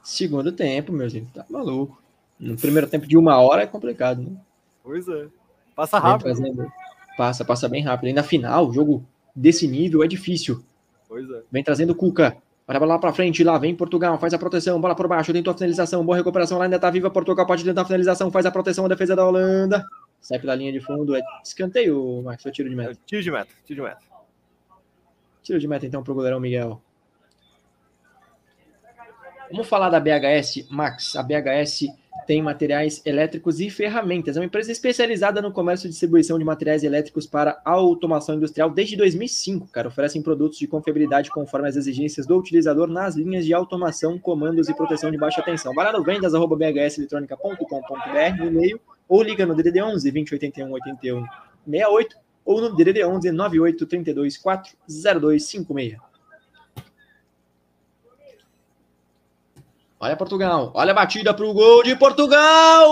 Segundo tempo, meu gente, tá maluco. No primeiro tempo de uma hora é complicado, né? Pois é. Passa rápido. Passa, passa bem rápido. E na final, jogo desse nível é difícil. Pois é. Vem trazendo o Cuca. Olha a bola lá pra frente, lá vem Portugal, faz a proteção, bola por baixo, tentou a finalização, boa recuperação, lá ainda tá viva, Portugal pode tentar a finalização, faz a proteção, a defesa da Holanda. Sai pela linha de fundo, é escanteio, Max, foi tiro de meta. Tiro de meta, tiro de meta. Tiro de meta então pro goleirão Miguel. Vamos falar da BHS, Max. A BHS tem materiais elétricos e ferramentas. É uma empresa especializada no comércio e distribuição de materiais elétricos para automação industrial desde 2005, cara. Oferecem produtos de confiabilidade conforme as exigências do utilizador nas linhas de automação, comandos e proteção de baixa tensão. Vai lá no vendas@bhseletronica.com.br no e-mail ou liga no DDD 11 2081 81 68 ou no DDD 11 98 32 4 Olha Portugal. Olha a batida para o gol de Portugal.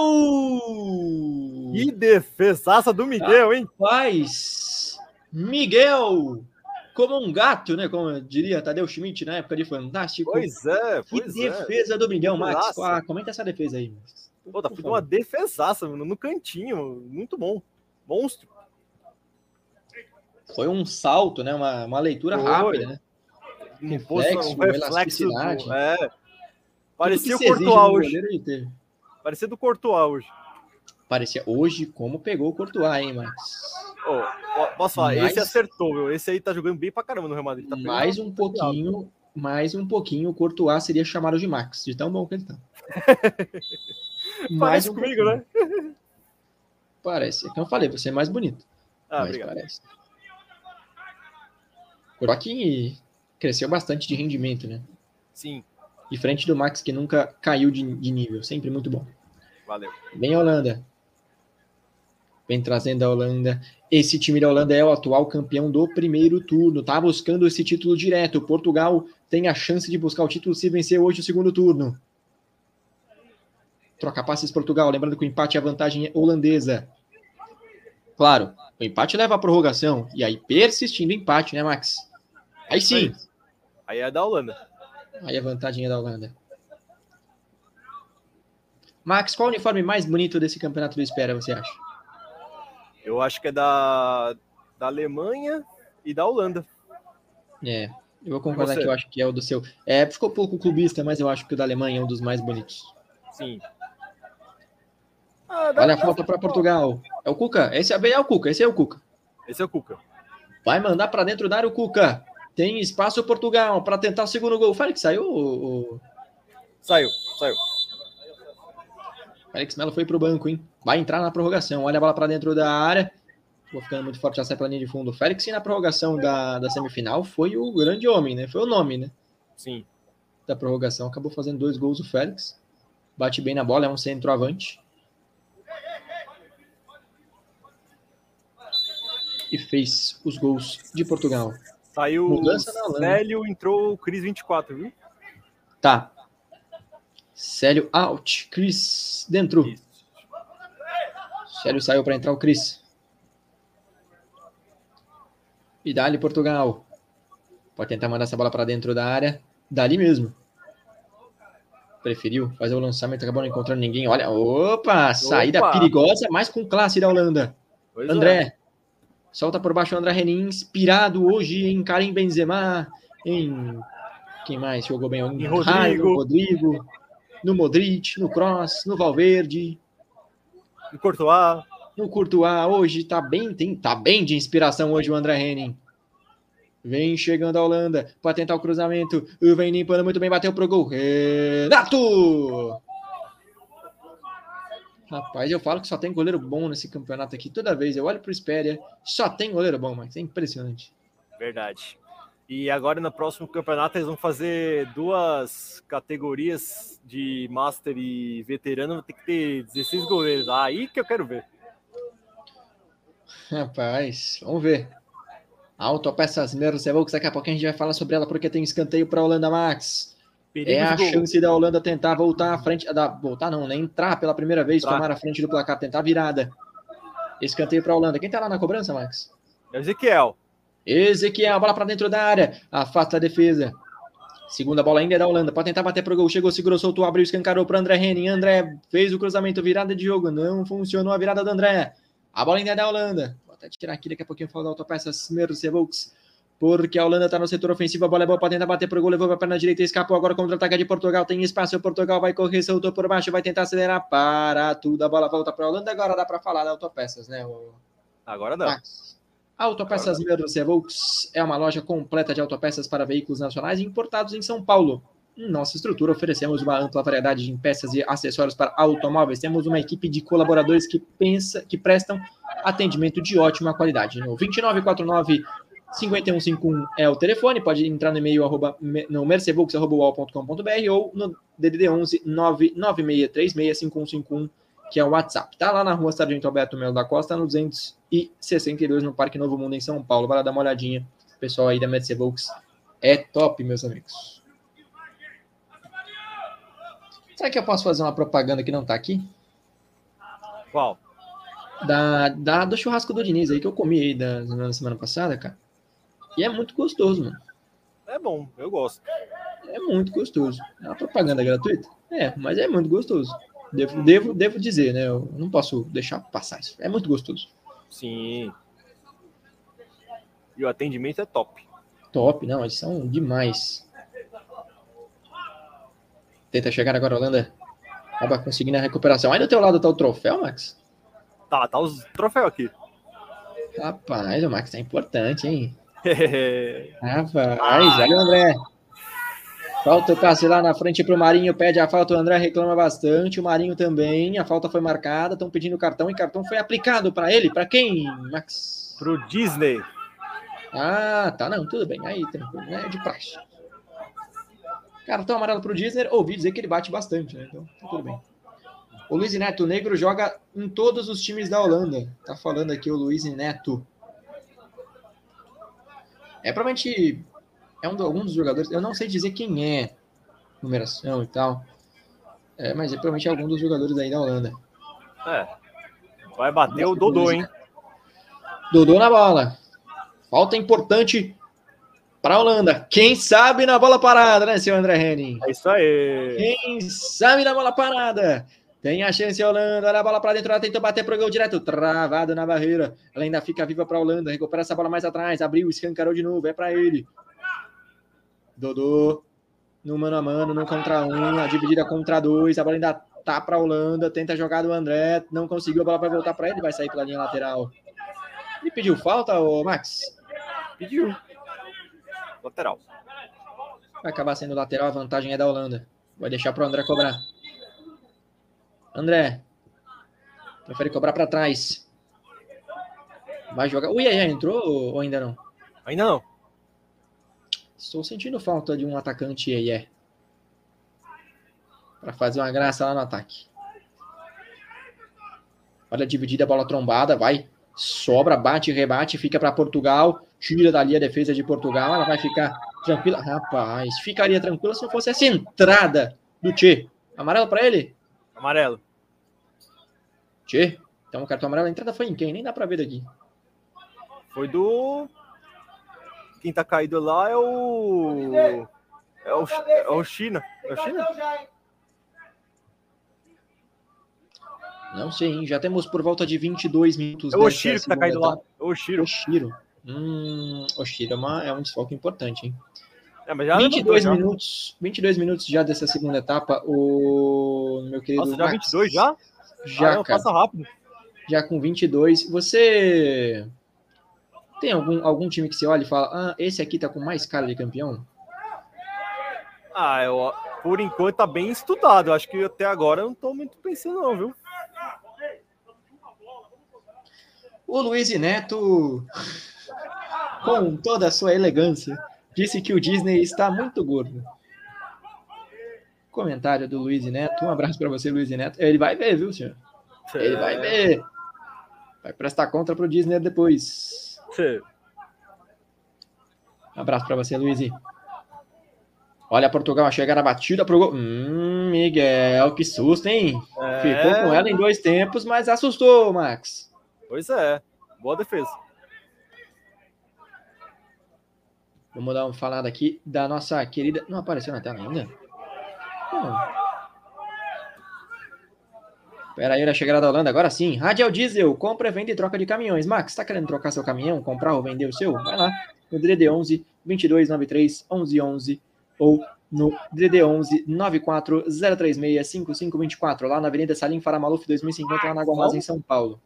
Que defesaça do Miguel, hein? Rapaz, Miguel como um gato, né? Como diria Tadeu Schmidt na época de Fantástico. Pois é, pois que é. defesa do Miguel Max. Ah, comenta essa defesa aí. Pô, tá uma defesaça, mano, no cantinho. Muito bom. Monstro. Foi um salto, né? Uma, uma leitura Foi. rápida, né? Um reflexo, um reflexo do, é. Parecia o Courtois hoje. Parecia do Courtois hoje. Parecia hoje como pegou o Courtois, hein, Max? Oh, posso falar, mais... esse acertou, meu. Esse aí tá jogando bem pra caramba no Real Madrid. Tá mais um pouquinho, mais um pouquinho, o Courtois seria chamado de Max, de tão bom que ele tá. mais um comigo, pouquinho. né? Parece. Que eu falei, você é mais bonito. Ah, mas obrigado. parece. Courtois que cresceu bastante de rendimento, né? Sim. Diferente do Max, que nunca caiu de, de nível. Sempre muito bom. Valeu. Vem a Holanda vem trazendo a Holanda. Esse time da Holanda é o atual campeão do primeiro turno, tá buscando esse título direto. Portugal tem a chance de buscar o título se vencer hoje o segundo turno. Troca passes Portugal, lembrando que o empate é a vantagem holandesa. Claro, o empate leva à prorrogação, e aí persistindo o empate, né, Max? Aí sim. Aí é da Holanda. Aí a vantagem é da Holanda. Max, qual o uniforme mais bonito desse campeonato do Espera, você acha? Eu acho que é da, da Alemanha e da Holanda. É, eu vou concordar que eu acho que é o do seu. É, ficou pouco clubista, mas eu acho que o da Alemanha é um dos mais bonitos. Sim. Ah, Olha a falta para Portugal. É o Cuca. Esse é, é o Cuca. Esse é o Cuca. Esse é o Cuca. Vai mandar para dentro da área o Cuca. Tem espaço Portugal para tentar o segundo gol. Que saiu. O... Saiu, saiu. Alex Melo foi para o banco, hein? Vai entrar na prorrogação. Olha a bola para dentro da área. Vou ficando muito forte, já sai pela linha de fundo. Félix, na prorrogação da, da semifinal, foi o grande homem, né? Foi o nome, né? Sim. Da prorrogação. Acabou fazendo dois gols o Félix. Bate bem na bola, é um centroavante. E fez os gols de Portugal. Saiu Mudança o Célio, entrou o Cris 24, viu? Tá. Célio out. Cris dentro. Isso. Célio saiu para entrar o Cris. E dali Portugal. Pode tentar mandar essa bola para dentro da área. Dali mesmo. Preferiu fazer o lançamento, acabou não encontrando ninguém. Olha, opa, saída opa. perigosa, mas com classe da Holanda. Pois André. É. Solta por baixo o André Renin, inspirado hoje em Karim Benzema, em quem mais jogou bem? Em Rodrigo. Rodrigo no Modric, no Cross, no Valverde. No Courtois. No Courtois, hoje tá bem, tem, tá bem de inspiração hoje o André Henning. Vem chegando a Holanda para tentar o cruzamento. Vem limpando muito bem, bateu pro gol. Renato! Rapaz, eu falo que só tem goleiro bom nesse campeonato aqui. Toda vez eu olho pro Espéria, só tem goleiro bom, mas é impressionante. Verdade. E agora no próximo campeonato eles vão fazer duas categorias de Master e Veterano, tem que ter 16 goleiros. Aí que eu quero ver. Rapaz, vamos ver. Autopeças Mercedes, daqui a pouco a gente vai falar sobre ela porque tem escanteio para a Holanda Max. Perigo é a gol. chance da Holanda tentar voltar à frente, da, voltar não, né? Entrar pela primeira vez, tomar a frente do placar, tentar virada. Escanteio para a Holanda. Quem tá lá na cobrança, Max? É Ezequiel. Ezequiel, bola para dentro da área, afasta a defesa. Segunda bola ainda é da Holanda, pode tentar bater pro gol, chegou, segurou, soltou, abriu, escancarou para André Henning. André fez o cruzamento, virada de jogo, não funcionou a virada do André. A bola ainda é da Holanda. Vou até tirar aqui daqui a pouquinho, falar da autopeça Mercedes, porque a Holanda está no setor ofensivo, a bola é boa para tentar bater pro gol, levou para a perna direita, escapou agora contra o ataque de Portugal, tem espaço, Portugal vai correr, soltou por baixo, vai tentar acelerar, para tudo, a bola volta para a Holanda, agora dá para falar da autopeças, né? O... Agora dá. Max. Autopeças Mercedes Volks é uma loja completa de autopeças para veículos nacionais importados em São Paulo. Em nossa estrutura, oferecemos uma ampla variedade de peças e acessórios para automóveis. Temos uma equipe de colaboradores que, pensa, que prestam atendimento de ótima qualidade. No 2949 5151 é o telefone, pode entrar no e-mail arroba, no mercevolks.com.br ou no DDD 11 99636 5151 que é o WhatsApp. Tá lá na rua Sargento Alberto Melo da Costa, no 262, no Parque Novo Mundo, em São Paulo. Vai lá dar uma olhadinha. O pessoal aí da Mercedes Volks é top, meus amigos. Será que eu posso fazer uma propaganda que não tá aqui? Qual? Da, da, do churrasco do Diniz aí que eu comi aí da, na semana passada, cara. E é muito gostoso, mano. É bom, eu gosto. É muito gostoso. É uma propaganda gratuita? É, mas é muito gostoso. Devo, devo, devo dizer, né? Eu não posso deixar passar isso. É muito gostoso. Sim. E o atendimento é top. Top, não, eles são demais. Tenta chegar agora, Holanda. Acaba conseguindo a recuperação. Aí do teu lado tá o troféu, Max? Tá, tá os troféus aqui. Rapaz, o Max é importante, hein? Rapaz, olha o André. Falta o Cássio lá na frente para o Marinho, pede a falta, o André reclama bastante, o Marinho também, a falta foi marcada, estão pedindo cartão e cartão foi aplicado para ele, para quem, Max? Para o Disney. Ah, tá, não, tudo bem, aí tranquilo, né, de praxe. Cartão amarelo para o Disney, ouvi dizer que ele bate bastante, né, então tá tudo bem. O Luiz Neto Negro joga em todos os times da Holanda, tá falando aqui o Luiz Neto. É provavelmente é um, algum dos jogadores, eu não sei dizer quem é, numeração e tal, é, mas é provavelmente algum dos jogadores aí da Holanda. É, vai bater o Dodô, hein? Dodô na bola. Falta importante para a Holanda. Quem sabe na bola parada, né, seu André Henning? É isso aí. Quem sabe na bola parada. Tem a chance Holanda, olha a bola para dentro, ela tenta bater para o gol direto, travado na barreira. Ela ainda fica viva para a Holanda, recupera essa bola mais atrás, abriu, escancarou de novo, é para ele. Dodô no mano a mano, no contra um, a dividida contra dois, a bola ainda tá para a Holanda, tenta jogar do André, não conseguiu, a bola vai voltar para ele, vai sair pela linha lateral. Ele pediu falta, ô Max? Pediu. Lateral. Vai acabar sendo lateral, a vantagem é da Holanda. Vai deixar para o André cobrar. André. Prefere cobrar para trás. Vai jogar. O Iaia entrou ou ainda não? Ainda não. Estou sentindo falta de um atacante é. Para fazer uma graça lá no ataque. Olha a dividida, bola trombada, vai. Sobra, bate, rebate, fica para Portugal. Tira dali a defesa de Portugal. Ela vai ficar tranquila. Rapaz, ficaria tranquila se não fosse essa entrada do Tchê. Amarelo para ele? Amarelo. Tchê. Então o cartão amarelo. A entrada foi em quem? Nem dá para ver daqui. Foi do quem tá caído lá é o. É o, é o China. É o China? Não sei, hein? Já temos por volta de 22 minutos. É o Oshiro que tá caído lá. É o Oshiro. Oshiro. Hum, Oshiro é, uma, é um desfoque importante, hein? É, mas já 22 minutos, 22 minutos já dessa segunda etapa, o meu querido Nossa, já Max, 22 já? Já, ah, não, passa rápido. Já com 22. Você tem algum, algum time que você olha e fala, ah, esse aqui tá com mais cara de campeão? Ah, eu, por enquanto tá bem estudado. Acho que até agora eu não tô muito pensando, não, viu? O Luiz Neto, com toda a sua elegância, disse que o Disney está muito gordo. Comentário do Luiz Neto. Um abraço para você, Luiz Neto. Ele vai ver, viu, senhor? Ele vai ver. Vai prestar conta pro Disney depois. Um abraço para você, Luiz. Olha Portugal a chegar na batida pro gol. Hum, Miguel, que susto, hein? É... Ficou com ela em dois tempos, mas assustou, Max. Pois é. Boa defesa. Vamos dar uma falada aqui da nossa querida. Não apareceu na tela ainda? Não. Pera aí, chegada da Holanda, agora sim. Radial Diesel, compra, venda e troca de caminhões. Max, tá querendo trocar seu caminhão, comprar ou vender o seu? Vai lá no DD11 2293 1111 ou no DD11 94036 5524 lá na Avenida Salim Faramaluf 2050 lá na Água Rosa em São Paulo.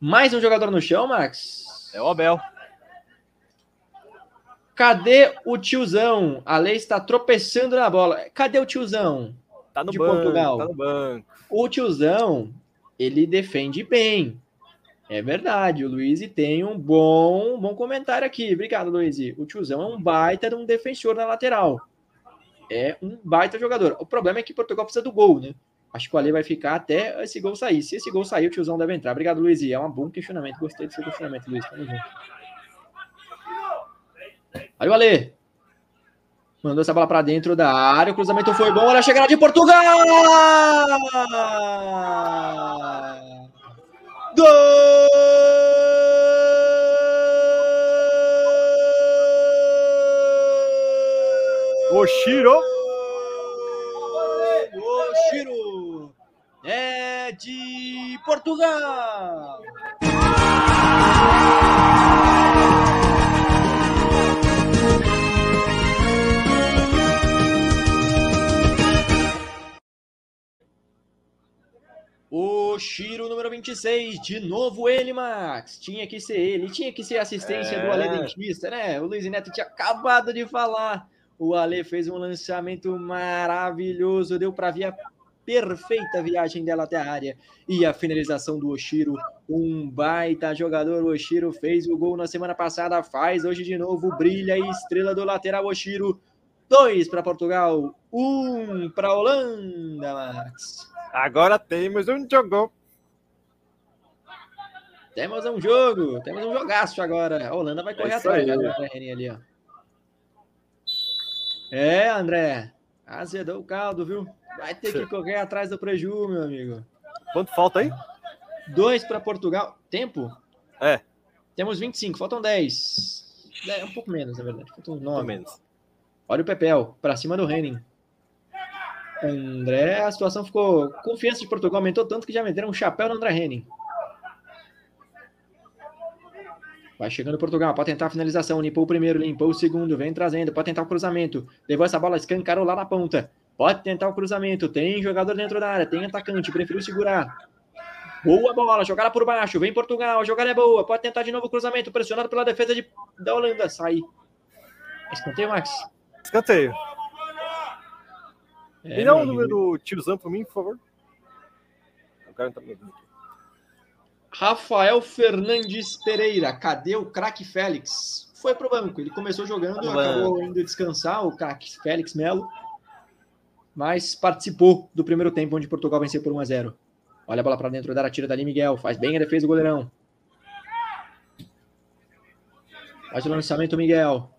Mais um jogador no chão, Max? É o Abel. Cadê o tiozão? A lei está tropeçando na bola. Cadê o tiozão? Tá no de banco, Portugal. Tá no banco. O tiozão, ele defende bem. É verdade, o Luiz tem um bom, bom comentário aqui. Obrigado, Luiz. O tiozão é um baita de um defensor na lateral. É um baita jogador. O problema é que Portugal precisa do gol, né? Acho que o Ale vai ficar até esse gol sair. Se esse gol sair, o tiozão deve entrar. Obrigado, Luiz. É um bom questionamento. Gostei do seu questionamento, Luiz. Tamo junto. Olha o Ale. Mandou essa bola para dentro da área. O cruzamento foi bom. Olha a chegada de Portugal! Gol! Oshiro! Oshiro! É de Portugal! O Shiro número 26, de novo ele, Max. Tinha que ser ele, tinha que ser assistência é. do Ale Dentista, né? O Luiz Neto tinha acabado de falar. O Ale fez um lançamento maravilhoso, deu para ver a perfeita viagem dela até a área. E a finalização do Oshiro, um baita jogador. O Oshiro fez o gol na semana passada, faz hoje de novo, brilha e estrela do lateral Oshiro. Dois para Portugal, um para Holanda, Max. Agora temos um jogo. Temos um jogo, temos um jogaço agora. A Holanda vai correr é atrás ali, ó. É, André. Azedou o caldo, viu? Vai ter que correr atrás do preju, meu amigo. Quanto falta aí? Dois para Portugal. Tempo? É. Temos 25, faltam 10. É um pouco menos, na verdade. Faltam 9. menos. Olha o Pepel, para cima do Henning. André, a situação ficou. Confiança de Portugal aumentou tanto que já meteram um chapéu no André Henning. Vai chegando Portugal, pode tentar a finalização. Limpou o primeiro, limpou o segundo, vem trazendo, pode tentar o cruzamento. Levou essa bola, escancarou lá na ponta. Pode tentar o cruzamento. Tem jogador dentro da área, tem atacante, preferiu segurar. Boa bola, jogada por baixo. Vem Portugal, a jogada é boa. Pode tentar de novo o cruzamento, pressionado pela defesa de, da Holanda. Sai. Escanteio, Max. Escanteio. É, Me dá o número do tiozão para mim, por favor. O cara tá me Rafael Fernandes Pereira. Cadê o craque Félix? Foi pro banco. Ele começou jogando, tá acabou indo descansar, o craque Félix Melo. Mas participou do primeiro tempo, onde Portugal venceu por 1 a 0 Olha a bola para dentro da tira dali, Miguel. Faz bem a defesa do goleirão. Faz o lançamento, Miguel.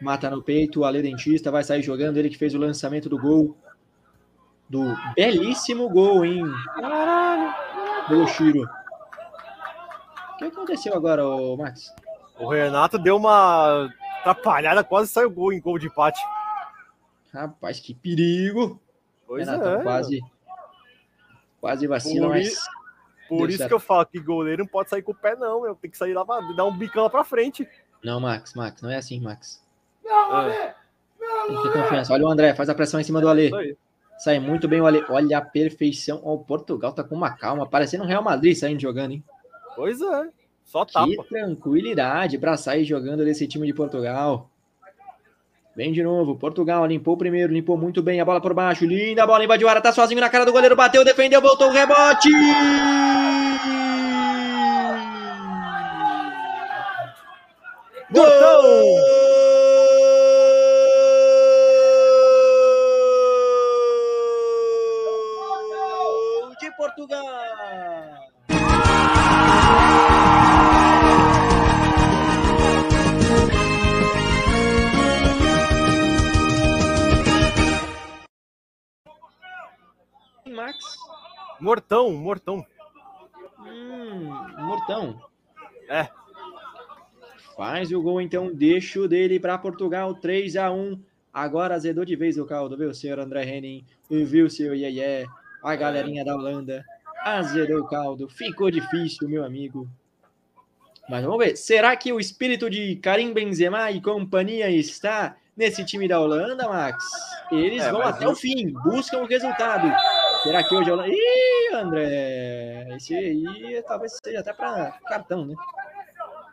Mata no peito, o Ale Dentista vai sair jogando. Ele que fez o lançamento do gol. Do belíssimo gol, hein? Caralho! Do Oshiro. O que aconteceu agora, Max? O Renato deu uma atrapalhada, quase saiu gol em gol de empate. Rapaz, que perigo! Pois Renato, é. Quase, quase vacina, por, mas... Por isso certo. que eu falo que goleiro não pode sair com o pé, não. Meu. Tem que sair lá, dar um bicão lá pra frente. Não, Max, Max, não é assim, Max. É. Tem confiança. Olha o André, faz a pressão em cima do Ale. Sai muito bem o Ale. Olha a perfeição. O Portugal tá com uma calma, parecendo um Real Madrid saindo jogando, hein? Pois é. Só tapa. Que tranquilidade para sair jogando desse time de Portugal. Vem de novo. Portugal limpou o primeiro, limpou muito bem a bola por baixo. Linda bola, invadiu a área, tá sozinho na cara do goleiro, bateu, defendeu, voltou o rebote. Mortão, mortão. Hum, mortão. É. Faz o gol, então, deixa o dele para Portugal, 3 a 1 Agora azedou de vez o caldo, viu, senhor André Henning? Viu, seu Iê, A galerinha da Holanda. Azedou o caldo. Ficou difícil, meu amigo. Mas vamos ver. Será que o espírito de Karim Benzema e companhia está nesse time da Holanda, Max? Eles é, vão até eu... o fim, buscam o resultado. Será que hoje é o. Ih, André! Esse aí talvez seja até para cartão, né?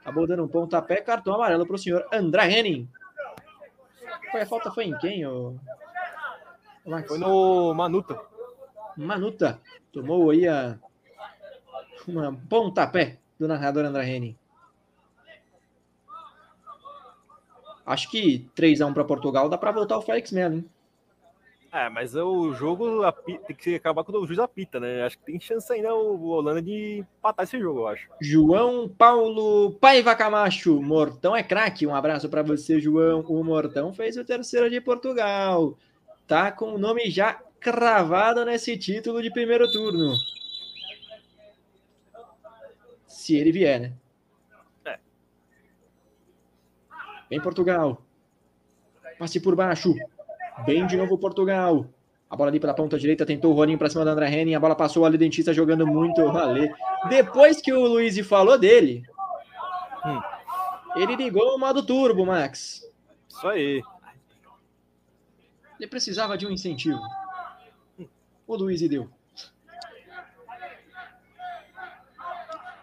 Acabou dando um pontapé, cartão amarelo para o senhor André Henning. Foi a falta foi em quem? Ô... Foi no Manuta. Manuta. Tomou aí a. Uma pontapé do narrador André Henning. Acho que 3x1 para Portugal dá para voltar o Félix Melo, hein? É, mas o jogo tem que acabar quando o juiz apita, né? Acho que tem chance ainda o Holanda de empatar esse jogo, eu acho. João Paulo Paiva Camacho, Mortão é craque. Um abraço para você, João. O Mortão fez o terceiro de Portugal. Tá com o nome já cravado nesse título de primeiro turno. Se ele vier, né? É. Vem Portugal. Passe por baixo. Bem de novo Portugal. A bola ali pela ponta direita, tentou o Roninho para cima da André Henning. A bola passou ali, dentista jogando muito rolê. Depois que o Luiz falou dele, hum. ele ligou o modo turbo, Max. Isso aí. Ele precisava de um incentivo. O Luiz deu.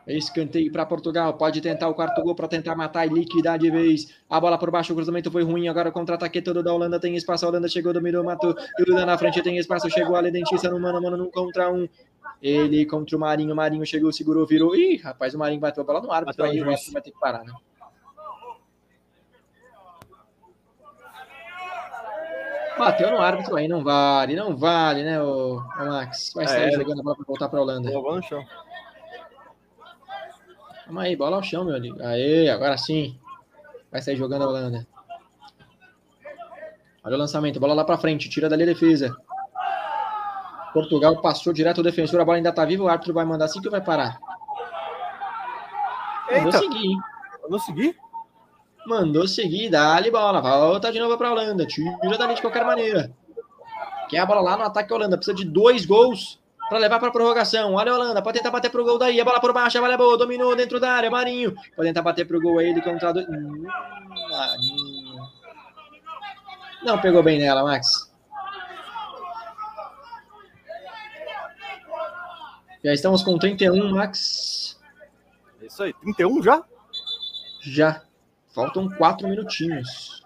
Escanteio para Portugal. Pode tentar o quarto gol para tentar matar e liquidar de vez. A bola por baixo, o cruzamento foi ruim. Agora o contra-ataque todo da Holanda tem espaço. A Holanda chegou, dominou, matou. Duda na frente tem espaço. Chegou ali, dentista no mano, mano, num contra um. Ele contra o Marinho. O Marinho chegou, segurou, virou. Ih, rapaz, o Marinho bateu a bola no árbitro. Aí o vai ter que parar, né? Bateu no árbitro aí, não vale, não vale, né, o, Max? Vai sair é, jogando a bola para voltar para a Holanda. Bola no chão. Calma aí, bola ao chão, meu amigo. Aê, agora sim. Vai sair jogando a Holanda. Olha o lançamento, bola lá para frente, tira dali a defesa. Portugal passou direto ao defensor, a bola ainda tá viva, o árbitro vai mandar assim que vai parar. Mandou seguir, hein? Mandou seguir? Mandou seguir, dá-lhe bola, volta de novo para a Holanda, tira dali de qualquer maneira. Quer a bola lá no ataque a Holanda, precisa de dois gols para levar para prorrogação. Olha a Holanda, pode tentar bater pro gol daí. A bola por baixo, a bola é boa, dominou dentro da área. Marinho, pode tentar bater pro gol aí ele contra do... hum, Marinho. Não pegou bem nela, Max. Já estamos com 31, Max. É isso aí, 31 já? Já. Faltam quatro minutinhos.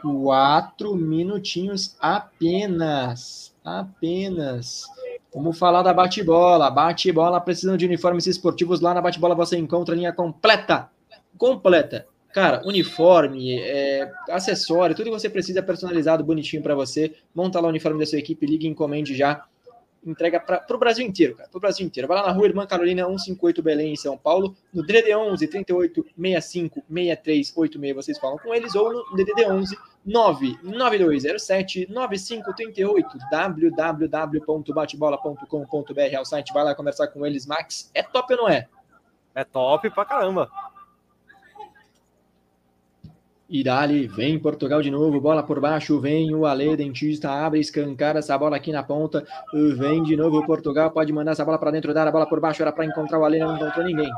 Quatro minutinhos apenas apenas. Vamos falar da bate-bola. Bate-bola precisando de uniformes esportivos. Lá na bate-bola você encontra a linha completa. Completa. Cara, uniforme, é, acessório, tudo que você precisa personalizado, bonitinho para você. Monta lá o uniforme da sua equipe, liga e encomende já entrega para o Brasil inteiro, cara, para o Brasil inteiro. Vai lá na rua Irmã Carolina 158 Belém, em São Paulo, no DDD 11 38 65 63 86, vocês falam com eles, ou no DDD 11 99207 9538 www.batebola.com.br é o site, vai lá conversar com eles, Max. É top ou não é? É top pra caramba. Irali, vem Portugal de novo, bola por baixo, vem o Ale, dentista, abre, escancara essa bola aqui na ponta, vem de novo Portugal, pode mandar essa bola para dentro da área, bola por baixo, era para encontrar o Ale, não encontrou ninguém.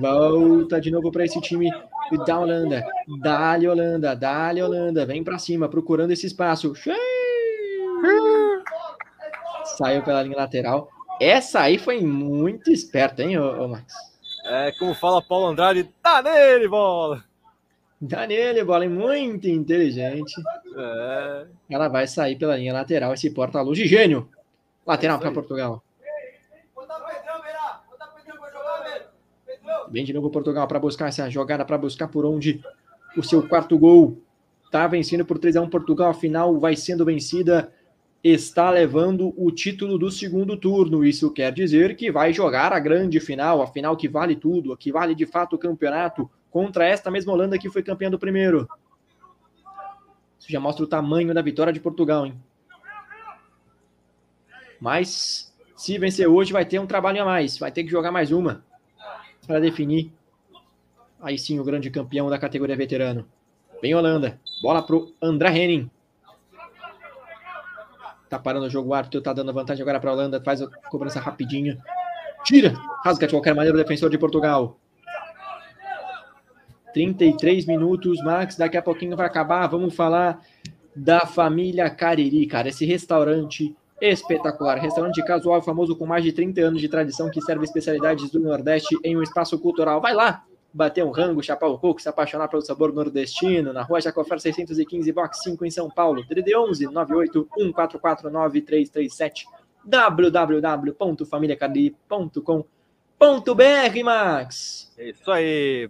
Volta de novo para esse time da Holanda, dá-lhe Holanda, dá-lhe Holanda, vem para cima, procurando esse espaço. Saiu pela linha lateral. Essa aí foi muito esperta, hein, ô, ô Max? É, como fala Paulo Andrade, tá nele, bola! Tá nele, bola, é muito inteligente. É. Ela vai sair pela linha lateral, esse porta-luz de gênio. Lateral é para Portugal. Vem de novo Portugal para buscar essa jogada, para buscar por onde o seu quarto gol. Tá vencendo por 3 a 1 Portugal, afinal vai sendo vencida está levando o título do segundo turno. Isso quer dizer que vai jogar a grande final, a final que vale tudo, a que vale de fato o campeonato, contra esta mesma Holanda que foi campeã do primeiro. Isso já mostra o tamanho da vitória de Portugal, hein? Mas se vencer hoje vai ter um trabalho a mais, vai ter que jogar mais uma para definir aí sim o grande campeão da categoria veterano. Vem Holanda, bola pro André Henning. Tá parando o jogo, o árbitro tá dando vantagem agora para a Holanda, faz a cobrança rapidinha. Tira! Rasga de qualquer maneira o defensor de Portugal. 33 minutos, Max, daqui a pouquinho vai acabar. Vamos falar da família Cariri, cara. Esse restaurante espetacular. Restaurante casual famoso com mais de 30 anos de tradição que serve especialidades do Nordeste em um espaço cultural. Vai lá! Bater um rango, chapar o coco, se apaixonar pelo sabor nordestino, na rua Jacofer 615, box 5 em São Paulo, DDD 11 98 144 9337 www.familiacadri.com.br, Max. É isso aí.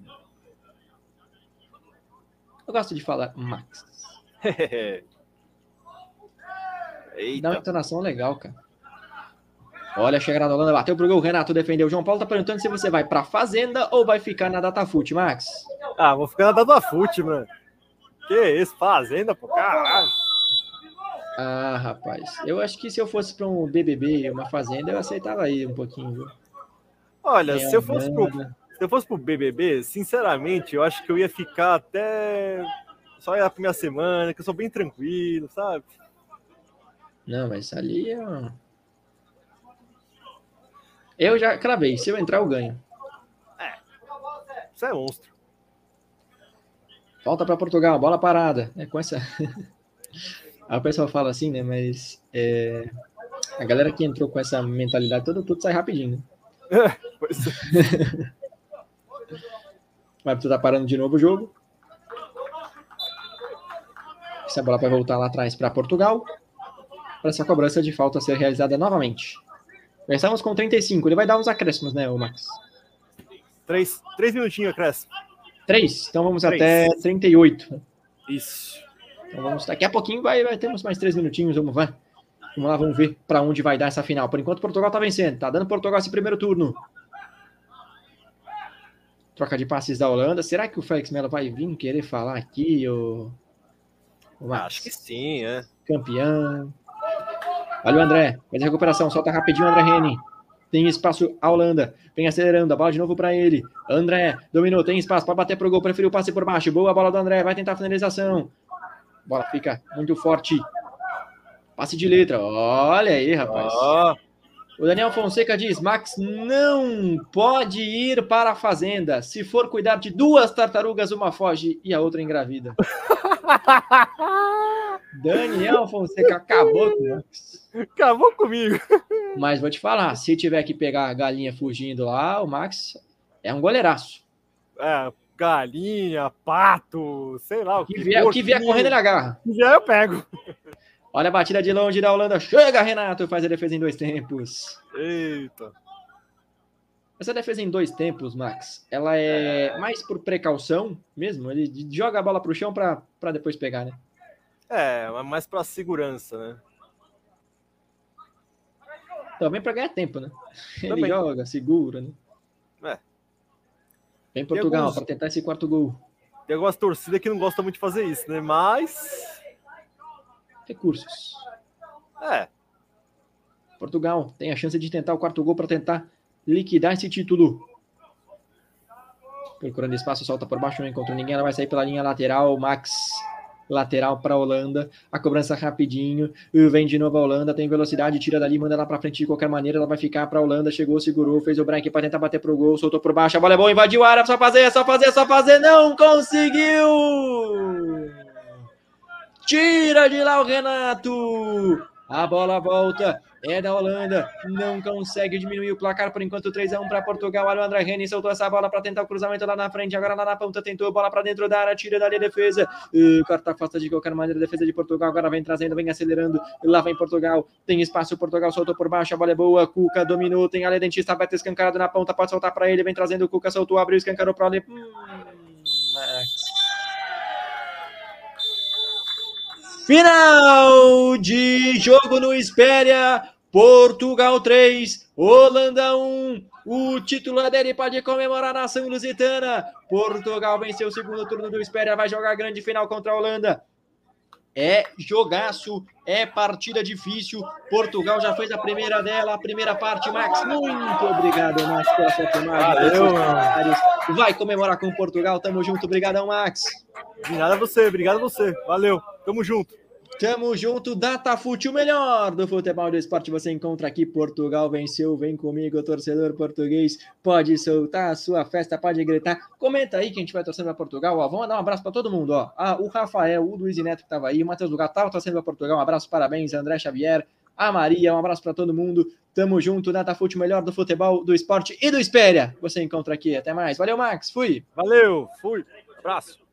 Eu gosto de falar Max. Dá uma entonação legal, cara. Olha a chegada da Holanda, bateu pro gol, Renato defendeu. João Paulo tá perguntando se você vai pra Fazenda ou vai ficar na Datafute, Max. Ah, vou ficar na Datafute, mano. Que isso, Fazenda, pô, caralho. Ah, rapaz, eu acho que se eu fosse para um BBB, uma Fazenda, eu aceitava aí um pouquinho, viu? Olha, se eu fosse pro, Se eu fosse pro BBB, sinceramente, eu acho que eu ia ficar até só a primeira semana, que eu sou bem tranquilo, sabe? Não, mas ali é. Eu já cravei. Se eu entrar, eu ganho. É. Você é monstro. Falta para Portugal, bola parada. É com essa. Aí o pessoal fala assim, né? Mas é... a galera que entrou com essa mentalidade toda, tudo sai rapidinho. Né? É, pois é. Mas tu tá parando de novo o jogo. Essa bola vai voltar lá atrás para Portugal. Para essa cobrança de falta ser realizada novamente. Já estamos com 35. Ele vai dar uns acréscimos, né, o Max? Três, três minutinhos acréscimo. Três? Então vamos três. até 38. Isso. Então vamos, daqui a pouquinho vai, vai temos mais três minutinhos. Vamos, vai. Vamos lá, vamos ver para onde vai dar essa final. Por enquanto, Portugal tá vencendo. Tá dando Portugal esse primeiro turno. Troca de passes da Holanda. Será que o Félix Melo vai vir querer falar aqui? Ou... Acho que sim, é. Campeão. Olha o André. Faz a recuperação. Solta rapidinho o André Reni. Tem espaço a Holanda. Vem acelerando. A bola de novo para ele. André dominou. Tem espaço para bater pro gol. Preferiu o passe por baixo. Boa bola do André. Vai tentar a finalização. Bola fica muito forte. Passe de letra. Olha aí, rapaz. Oh. O Daniel Fonseca diz: Max não pode ir para a fazenda. Se for cuidar de duas tartarugas, uma foge e a outra engravida. Daniel Fonseca acabou com o Max. Acabou comigo. Mas vou te falar: se tiver que pegar a galinha fugindo lá, o Max é um goleiraço. É, galinha, pato, sei lá. O que, vier, o que vier correndo ele agarra. Já eu pego. Olha a batida de longe da Holanda. Chega, Renato. Faz a defesa em dois tempos. Eita. Essa defesa em dois tempos, Max, ela é, é. mais por precaução mesmo? Ele joga a bola pro chão para depois pegar, né? É, mais para segurança, né? Também para ganhar tempo, né? Ele joga, segura, né? É. Vem Portugal alguns... para tentar esse quarto gol. Tem algumas torcidas que não gostam muito de fazer isso, né? Mas recursos. É. Portugal tem a chance de tentar o quarto gol para tentar liquidar esse título. Procurando espaço, solta por baixo, não encontra ninguém. Ela vai sair pela linha lateral. Max, lateral para a Holanda. A cobrança rapidinho. Vem de novo a Holanda. Tem velocidade, tira dali, manda lá para frente de qualquer maneira. Ela vai ficar para a Holanda. Chegou, segurou, fez o break para tentar bater pro gol. Soltou por baixo. A bola é boa, invadiu a área. Só fazer, só fazer, só fazer. Não conseguiu! Tira de lá o Renato. A bola volta. É da Holanda. Não consegue diminuir o placar por enquanto 3 a 1 para Portugal. André Reni soltou essa bola para tentar o cruzamento lá na frente. Agora lá na ponta tentou bola para dentro da área. Tira dali a defesa. O corta afasta de qualquer maneira a defesa de Portugal. Agora vem trazendo, vem acelerando. Lá vem Portugal. Tem espaço. Portugal soltou por baixo. A bola é boa. Cuca dominou. Tem Ale Dentista aberto escancarado na ponta. Pode soltar para ele. Vem trazendo o Cuca. Soltou, abriu, escancarou para ele. Hum, Max. Final de jogo no Espéria. Portugal 3, Holanda 1. O título dele pode comemorar a nação lusitana. Portugal venceu o segundo turno do Espéria, vai jogar grande final contra a Holanda. É jogaço, é partida difícil. Portugal já fez a primeira dela, a primeira parte. Max, muito obrigado, Max, pela sua filmagem. Vai comemorar com Portugal. Tamo junto. Obrigadão, Max. De nada você, obrigado você. Valeu. Tamo junto. Tamo junto, Datafute, o melhor do futebol do esporte você encontra aqui. Portugal venceu, vem comigo, torcedor português. Pode soltar a sua festa, pode gritar. Comenta aí que a gente vai torcendo para Portugal. Ó, vamos dar um abraço para todo mundo. Ó. Ah, o Rafael, o Luiz Neto que tava aí, o Matheus Lugar tava torcendo para Portugal. Um abraço, parabéns, André Xavier, a Maria, um abraço para todo mundo. Tamo junto, Datafute, o melhor do futebol, do esporte e do Espéria. Você encontra aqui. Até mais. Valeu, Max. Fui. Valeu, fui. Abraço.